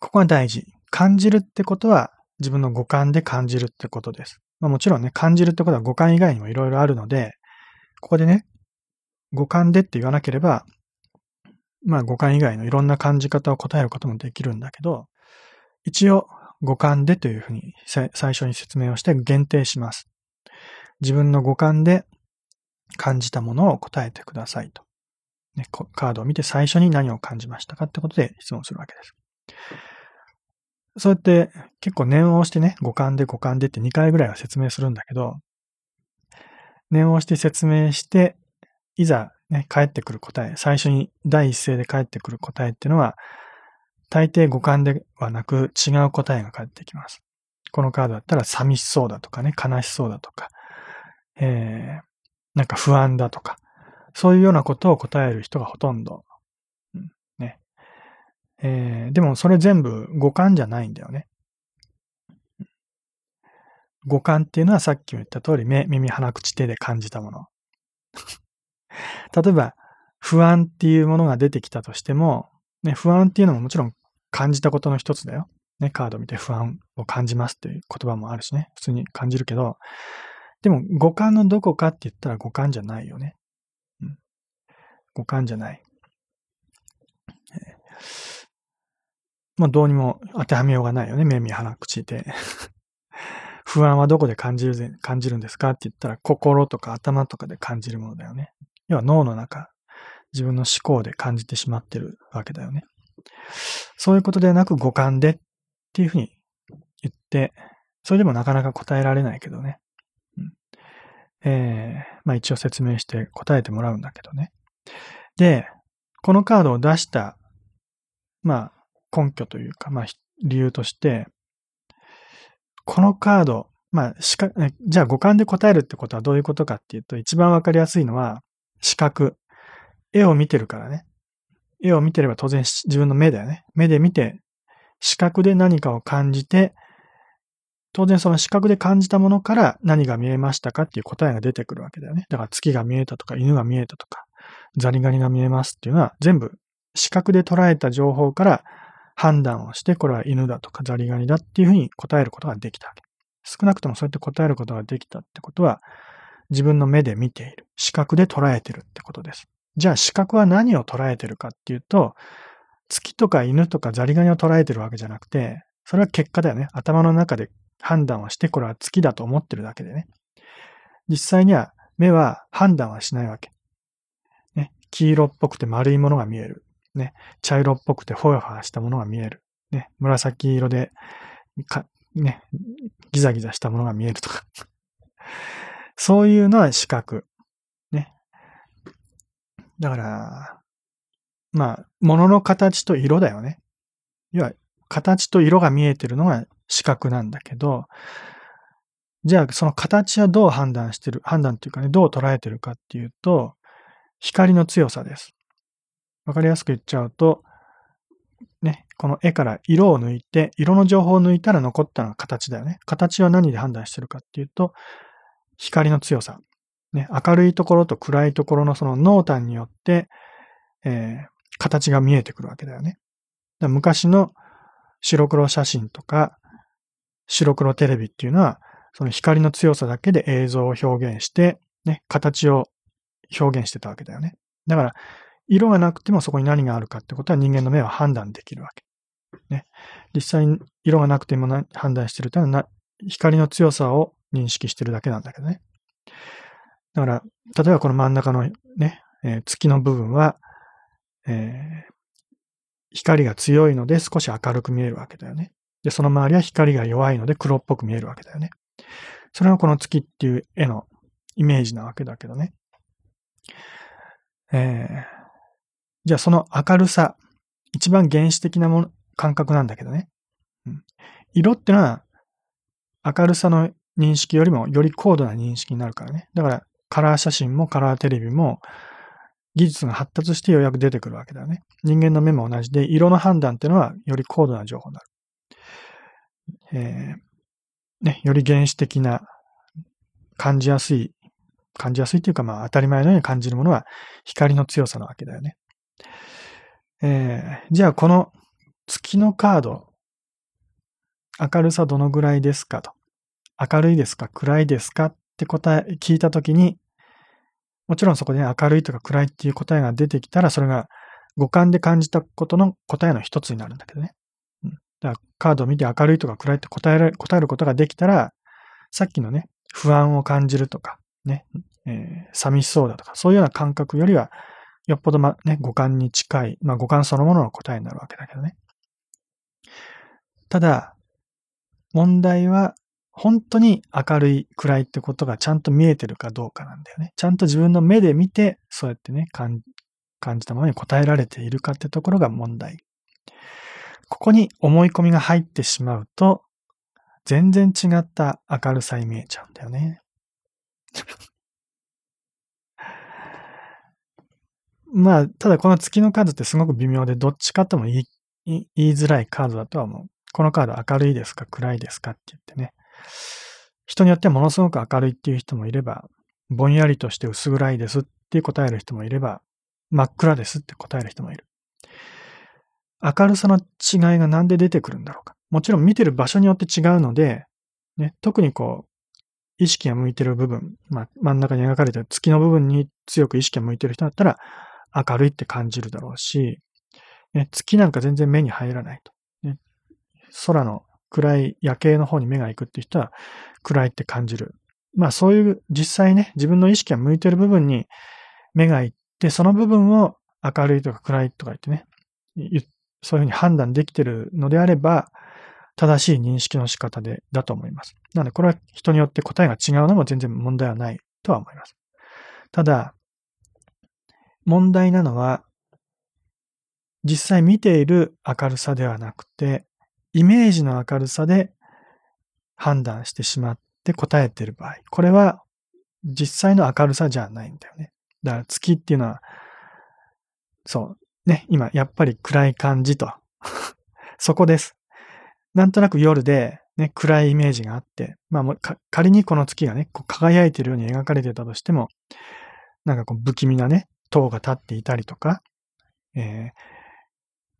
ここが大事。感じるってことは自分の五感で感じるってことです。まあ、もちろんね、感じるってことは五感以外にもいろいろあるので、ここでね、五感でって言わなければ、まあ五感以外のいろんな感じ方を答えることもできるんだけど、一応五感でというふうに最初に説明をして限定します。自分の五感で感じたものを答えてくださいと。ね、カードを見て最初に何を感じましたかってことで質問するわけです。そうやって結構念を押してね、五感で五感でって2回ぐらいは説明するんだけど、念を押して説明して、いざね、帰ってくる答え、最初に第一声で帰ってくる答えっていうのは、大抵五感ではなく違う答えが返ってきます。このカードだったら寂しそうだとかね、悲しそうだとか、えー、なんか不安だとか、そういうようなことを答える人がほとんど。えー、でもそれ全部五感じゃないんだよね。五感っていうのはさっきも言った通り目、耳、鼻、口、手で感じたもの。例えば、不安っていうものが出てきたとしても、ね、不安っていうのももちろん感じたことの一つだよ。ね、カード見て不安を感じますっていう言葉もあるしね、普通に感じるけど、でも五感のどこかって言ったら五感じゃないよね。うん。五感じゃない。まあどうにも当てはめようがないよね。目、耳、鼻、口で。不安はどこで感じる、感じるんですかって言ったら心とか頭とかで感じるものだよね。要は脳の中、自分の思考で感じてしまってるわけだよね。そういうことではなく五感でっていうふうに言って、それでもなかなか答えられないけどね。うん、えー、まあ一応説明して答えてもらうんだけどね。で、このカードを出した、まあ根拠というか、まあ理由として、このカード、まあ、視覚、じゃあ五感で答えるってことはどういうことかっていうと、一番わかりやすいのは、視覚。絵を見てるからね。絵を見てれば当然自分の目だよね。目で見て、視覚で何かを感じて、当然その視覚で感じたものから何が見えましたかっていう答えが出てくるわけだよね。だから月が見えたとか犬が見えたとかザリガニが見えますっていうのは全部視覚で捉えた情報から判断をしてこれは犬だとかザリガニだっていうふうに答えることができたわけ。少なくともそうやって答えることができたってことは、自分の目で見ている。視覚で捉えてるってことです。じゃあ視覚は何を捉えてるかっていうと、月とか犬とかザリガニを捉えてるわけじゃなくて、それは結果だよね。頭の中で判断をして、これは月だと思ってるだけでね。実際には目は判断はしないわけ。ね、黄色っぽくて丸いものが見える。ね、茶色っぽくてほやほやしたものが見える。ね、紫色で、か、ね、ギザギザしたものが見えるとか。そういうのは視覚。ね。だから、まあ、物の形と色だよね。要は、形と色が見えてるのが視覚なんだけど、じゃあ、その形はどう判断してる、判断っていうかね、どう捉えてるかっていうと、光の強さです。わかりやすく言っちゃうと、ね、この絵から色を抜いて、色の情報を抜いたら残ったのは形だよね。形は何で判断してるかっていうと、光の強さ。ね、明るいところと暗いところのその濃淡によって、えー、形が見えてくるわけだよね。昔の白黒写真とか白黒テレビっていうのは、その光の強さだけで映像を表現して、ね、形を表現してたわけだよね。だから、色がなくてもそこに何があるかってことは人間の目は判断できるわけ。ね。実際に色がなくても判断してるというのは光の強さを認識してるだけなんだけどね。だから、例えばこの真ん中のね、えー、月の部分は、えー、光が強いので少し明るく見えるわけだよね。で、その周りは光が弱いので黒っぽく見えるわけだよね。それがこの月っていう絵のイメージなわけだけどね。えー、じゃあその明るさ、一番原始的なもの感覚なんだけどね。うん、色ってのは明るさの認識よりもより高度な認識になるからね。だからカラー写真もカラーテレビも技術が発達してようやく出てくるわけだよね。人間の目も同じで、色の判断っていうのはより高度な情報になる。えー、ね、より原始的な、感じやすい、感じやすいというか、まあ当たり前のように感じるものは光の強さなわけだよね。えー、じゃあこの月のカード、明るさどのぐらいですかと。明るいですか暗いですかって答え、聞いたときに、もちろんそこで、ね、明るいとか暗いっていう答えが出てきたら、それが五感で感じたことの答えの一つになるんだけどね。うん、だからカードを見て明るいとか暗いって答える答えることができたら、さっきのね、不安を感じるとか、ね、えー、寂しそうだとか、そういうような感覚よりは、よっぽどま、ね、五感に近い、まあ五感そのものの答えになるわけだけどね。ただ、問題は、本当に明るい、暗いってことがちゃんと見えてるかどうかなんだよね。ちゃんと自分の目で見て、そうやってね、感じたままに答えられているかってところが問題。ここに思い込みが入ってしまうと、全然違った明るさに見えちゃうんだよね。まあ、ただこの月のカードってすごく微妙で、どっちかとも言い言いづらいカードだとは思う。このカード明るいですか暗いですかって言ってね。人によってはものすごく明るいっていう人もいれば、ぼんやりとして薄暗いですって答える人もいれば、真っ暗ですって答える人もいる。明るさの違いがなんで出てくるんだろうか。もちろん見てる場所によって違うので、ね、特にこう、意識が向いてる部分、まあ、真ん中に描かれてる月の部分に強く意識が向いてる人だったら、明るいって感じるだろうし、ね、月なんか全然目に入らないと。ね、空の暗い夜景の方に目が行くっていう人は暗いって感じる。まあそういう実際ね、自分の意識が向いてる部分に目が行って、その部分を明るいとか暗いとか言ってね、そういうふうに判断できてるのであれば、正しい認識の仕方で、だと思います。なので、これは人によって答えが違うのも全然問題はないとは思います。ただ、問題なのは、実際見ている明るさではなくて、イメージの明るさで判断してしまって答えている場合。これは実際の明るさじゃないんだよね。だから月っていうのは、そう、ね、今やっぱり暗い感じと。そこです。なんとなく夜で、ね、暗いイメージがあって、まあもう仮にこの月がね、こう輝いているように描かれてたとしても、なんかこう不気味なね、塔が立っていたりとか、え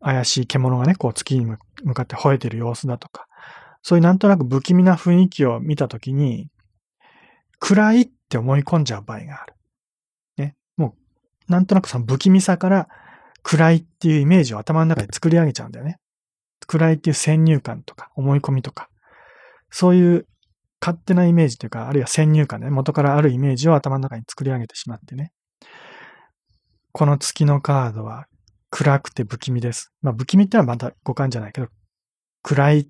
ー、怪しい獣がね、こう月に向かって吠えてる様子だとか、そういうなんとなく不気味な雰囲気を見たときに、暗いって思い込んじゃう場合がある。ね。もう、なんとなくその不気味さから暗いっていうイメージを頭の中で作り上げちゃうんだよね。暗いっていう先入観とか思い込みとか、そういう勝手なイメージというか、あるいは先入観ね、元からあるイメージを頭の中に作り上げてしまってね。この月のカードは暗くて不気味です。まあ不気味ってのはまた五感じゃないけど、暗い、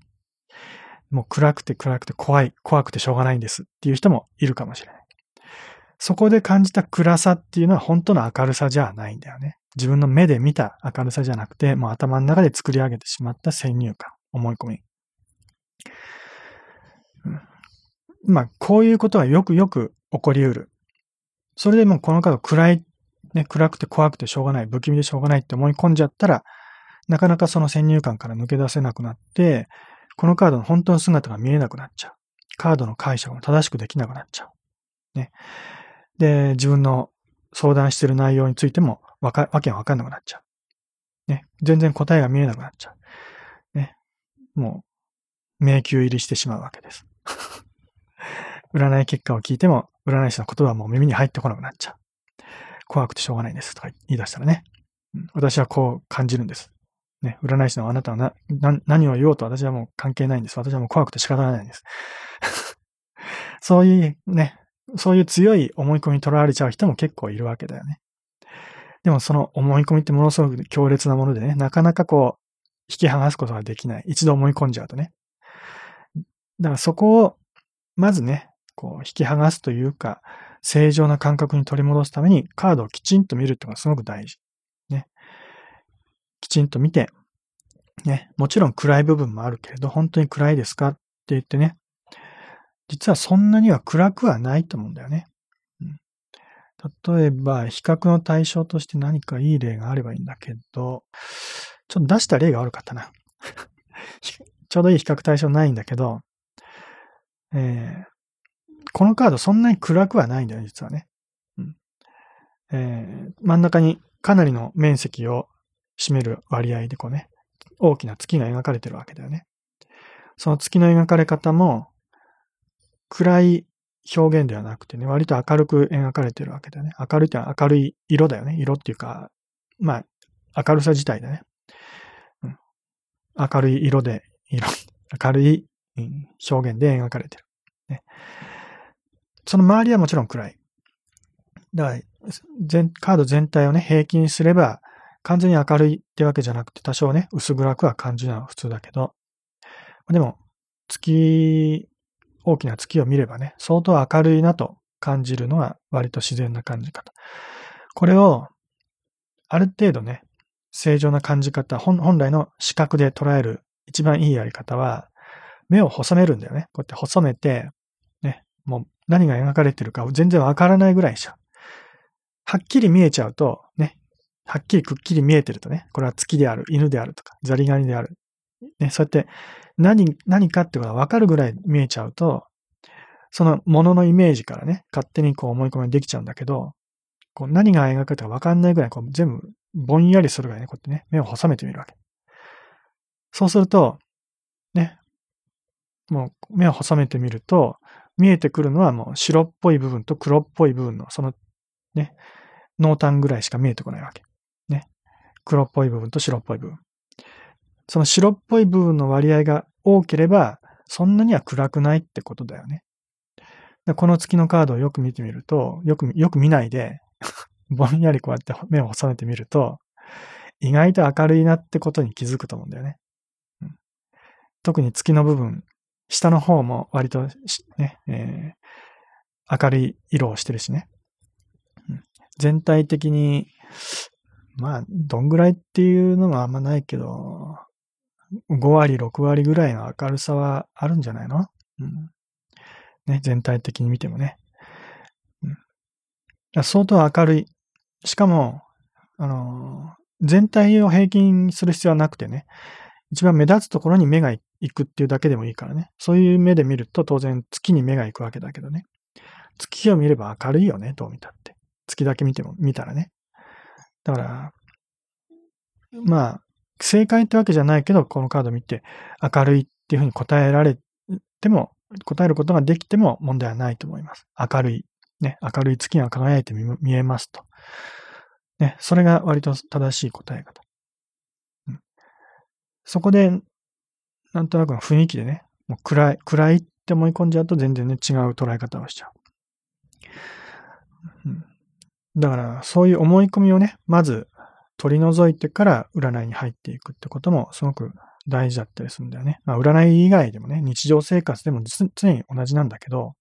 もう暗くて暗くて怖い、怖くてしょうがないんですっていう人もいるかもしれない。そこで感じた暗さっていうのは本当の明るさじゃないんだよね。自分の目で見た明るさじゃなくて、もう頭の中で作り上げてしまった先入観、思い込み。まあ、こういうことはよくよく起こり得る。それでもこのカード暗い、ね、暗くて怖くてしょうがない、不気味でしょうがないって思い込んじゃったら、なかなかその先入観から抜け出せなくなって、このカードの本当の姿が見えなくなっちゃう。カードの解釈も正しくできなくなっちゃう。ね。で、自分の相談してる内容についてもわか、わけがわかんなくなっちゃう。ね。全然答えが見えなくなっちゃう。ね。もう、迷宮入りしてしまうわけです。占い結果を聞いても、占い師の言葉も耳に入ってこなくなっちゃう。怖くてしょうがないんですとか言い出したらね。私はこう感じるんです。ね、占い師のあなたはな、な、何を言おうと私はもう関係ないんです。私はもう怖くて仕方がないんです。そういうね、そういう強い思い込みにとらわれちゃう人も結構いるわけだよね。でもその思い込みってものすごく強烈なものでね、なかなかこう、引き剥がすことができない。一度思い込んじゃうとね。だからそこを、まずね、こう、引き剥がすというか、正常な感覚に取り戻すためにカードをきちんと見るってのがすごく大事。ね。きちんと見て、ね。もちろん暗い部分もあるけれど、本当に暗いですかって言ってね。実はそんなには暗くはないと思うんだよね。うん、例えば、比較の対象として何かいい例があればいいんだけど、ちょっと出した例が悪かったな。ちょうどいい比較対象ないんだけど、えー、このカードそんなに暗くはないんだよ、実はね。うんえー、真ん中にかなりの面積を占める割合でこうね、大きな月が描かれてるわけだよね。その月の描かれ方も暗い表現ではなくてね、割と明るく描かれてるわけだよね。明るいってのは明るい色だよね。色っていうか、まあ、明るさ自体だね。うん、明るい色で、色、明るい表現で描かれてる。ね、その周りはもちろん暗い。だから、全、カード全体をね、平均すれば、完全に明るいってわけじゃなくて、多少ね、薄暗くは感じるのは普通だけど、でも、月、大きな月を見ればね、相当明るいなと感じるのは割と自然な感じ方。これを、ある程度ね、正常な感じ方、本来の視覚で捉える一番いいやり方は、目を細めるんだよね。こうやって細めて、もう何が描かれてるか全然わからないぐらいにしちゃ。はっきり見えちゃうと、ね、はっきりくっきり見えてるとね、これは月である、犬であるとか、ザリガニである。ね、そうやって何、何かってことがわかるぐらい見えちゃうと、そのもののイメージからね、勝手にこう思い込みできちゃうんだけど、こう何が描かれたかわかんないぐらい、こう全部ぼんやりするぐらいね、こうやってね、目を細めてみるわけ。そうすると、ね、もう目を細めてみると、見えてくるのはもう白っぽい部分と黒っぽい部分の、そのね、濃淡ぐらいしか見えてこないわけ。ね。黒っぽい部分と白っぽい部分。その白っぽい部分の割合が多ければ、そんなには暗くないってことだよね。この月のカードをよく見てみると、よく、よく見ないで ぼんやりこうやって目を細めてみると、意外と明るいなってことに気づくと思うんだよね。うん、特に月の部分、下の方も割とね、えー、明るい色をしてるしね。全体的に、まあ、どんぐらいっていうのがあんまないけど、5割、6割ぐらいの明るさはあるんじゃないの？うん。ね、全体的に見てもね。うん、相当明るい。しかも、あの、全体を平均する必要はなくてね、一番目立つところに目が行くっていうだけでもいいからね。そういう目で見ると当然月に目が行くわけだけどね。月を見れば明るいよね、どう見たって。月だけ見ても、見たらね。だから、まあ、正解ってわけじゃないけど、このカード見て、明るいっていうふうに答えられても、答えることができても問題はないと思います。明るい。ね、明るい月が輝いて見えますと。ね、それが割と正しい答え方。そこで、なんとなくの雰囲気でね、もう暗い、暗いって思い込んじゃうと全然ね、違う捉え方をしちゃう。うん、だから、そういう思い込みをね、まず取り除いてから占いに入っていくってこともすごく大事だったりするんだよね。まあ、占い以外でもね、日常生活でも常に同じなんだけど、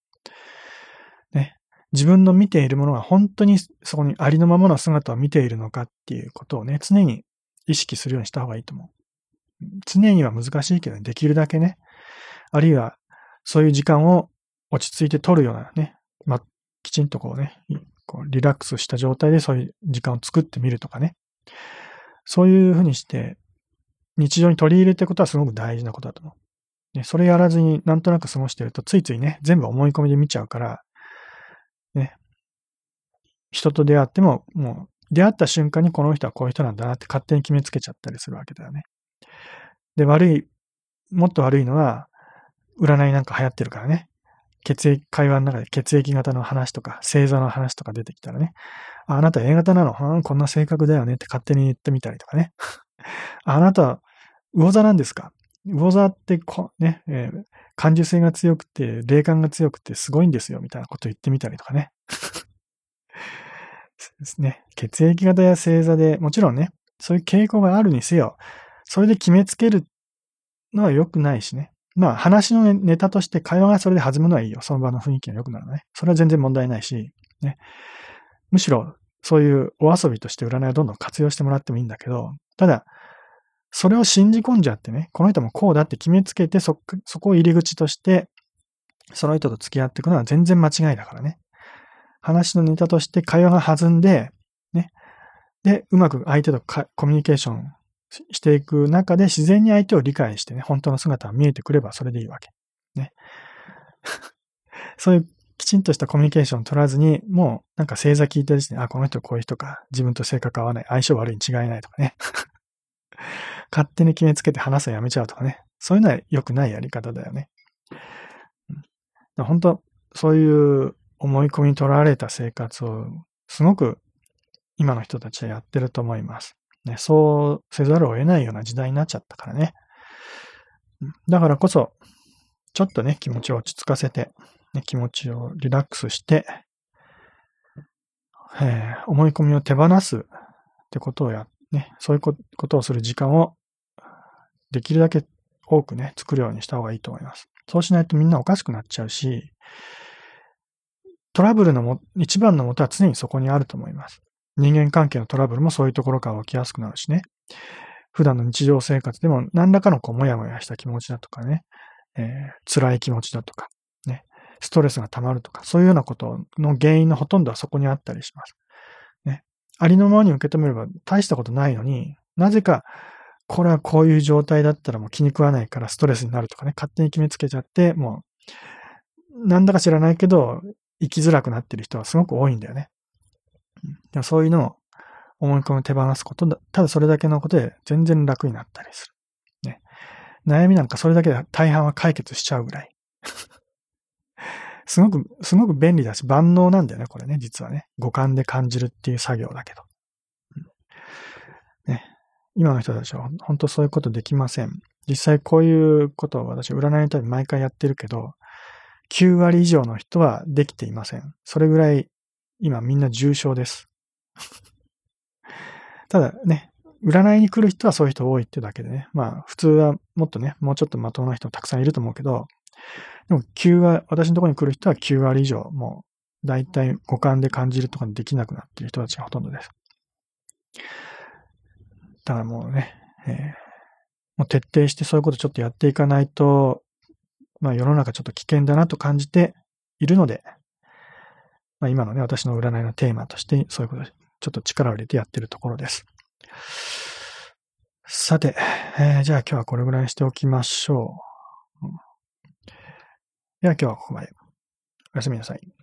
ね、自分の見ているものが本当にそこにありのままの姿を見ているのかっていうことをね、常に意識するようにした方がいいと思う。常には難しいけど、できるだけね、あるいはそういう時間を落ち着いて取るようなね、ま、きちんとこうね、こうリラックスした状態でそういう時間を作ってみるとかね。そういうふうにして、日常に取り入れていくことはすごく大事なことだと思う。ね、それやらずになんとなく過ごしてると、ついついね、全部思い込みで見ちゃうから、ね、人と出会っても、もう、出会った瞬間にこの人はこういう人なんだなって勝手に決めつけちゃったりするわけだよね。で、悪い、もっと悪いのは、占いなんか流行ってるからね。血液、会話の中で血液型の話とか、星座の話とか出てきたらね、あなた A 型なの、うん、こんな性格だよねって勝手に言ってみたりとかね。あなた、魚座なんですか？魚座ってこ、ね、えー、感受性が強くて、霊感が強くてすごいんですよ、みたいなこと言ってみたりとかね。で すね。血液型や星座で、もちろんね、そういう傾向があるにせよ、それで決めつけるのは良くないしね。まあ話のネタとして会話がそれで弾むのはいいよ。その場の雰囲気が良くなるのね。それは全然問題ないし、ね。むしろそういうお遊びとして占いをどんどん活用してもらってもいいんだけど、ただ、それを信じ込んじゃってね、この人もこうだって決めつけてそ、そこを入り口として、その人と付き合っていくのは全然間違いだからね。話のネタとして会話が弾んで、ね。で、うまく相手とコミュニケーションしていく中で自然に相手を理解してね、本当の姿が見えてくればそれでいいわけ。ね。そういうきちんとしたコミュニケーションを取らずに、もうなんか星座聞いてですね、あ、この人こういう人か、自分と性格合わない、相性悪いに違いないとかね。勝手に決めつけて話すのやめちゃうとかね。そういうのは良くないやり方だよね。本当そういう思い込みに取らわれた生活をすごく今の人たちはやってると思います。ね、そうせざるを得ないような時代になっちゃったからね。だからこそ、ちょっとね、気持ちを落ち着かせて、ね、気持ちをリラックスして、えー、思い込みを手放すってことをや、ね、そういうことをする時間をできるだけ多くね、作るようにした方がいいと思います。そうしないとみんなおかしくなっちゃうし、トラブルのも、一番のもとは常にそこにあると思います。人間関係のトラブルもそういうところから起きやすくなるしね。普段の日常生活でも何らかのこう、もやもやした気持ちだとかね、えー、辛い気持ちだとか、ね、ストレスが溜まるとか、そういうようなことの原因のほとんどはそこにあったりします。ね。ありのままに受け止めれば大したことないのに、なぜか、これはこういう状態だったらもう気に食わないからストレスになるとかね、勝手に決めつけちゃって、もう、なんだか知らないけど、生きづらくなってる人はすごく多いんだよね。そういうのを思い込み手放すことだ、ただそれだけのことで全然楽になったりする。ね。悩みなんかそれだけで大半は解決しちゃうぐらい。すごく、すごく便利だし、万能なんだよね、これね、実はね。五感で感じるっていう作業だけど。ね。今の人たちは本当そういうことできません。実際こういうことを私、占いのために毎回やってるけど、9割以上の人はできていません。それぐらい今みんな重症です。ただね、占いに来る人はそういう人多いってだけでね。まあ普通はもっとね、もうちょっとまともな人もたくさんいると思うけど、でも9割、私のところに来る人は9割以上、もう大体五感で感じるとかできなくなっている人たちがほとんどです。だからもうね、えー、もう徹底してそういうことちょっとやっていかないと、まあ世の中ちょっと危険だなと感じているので、まあ、今のね、私の占いのテーマとして、そういうことで、ちょっと力を入れてやってるところです。さて、えー、じゃあ今日はこれぐらいにしておきましょう。では今日はここまで。おやすみなさい。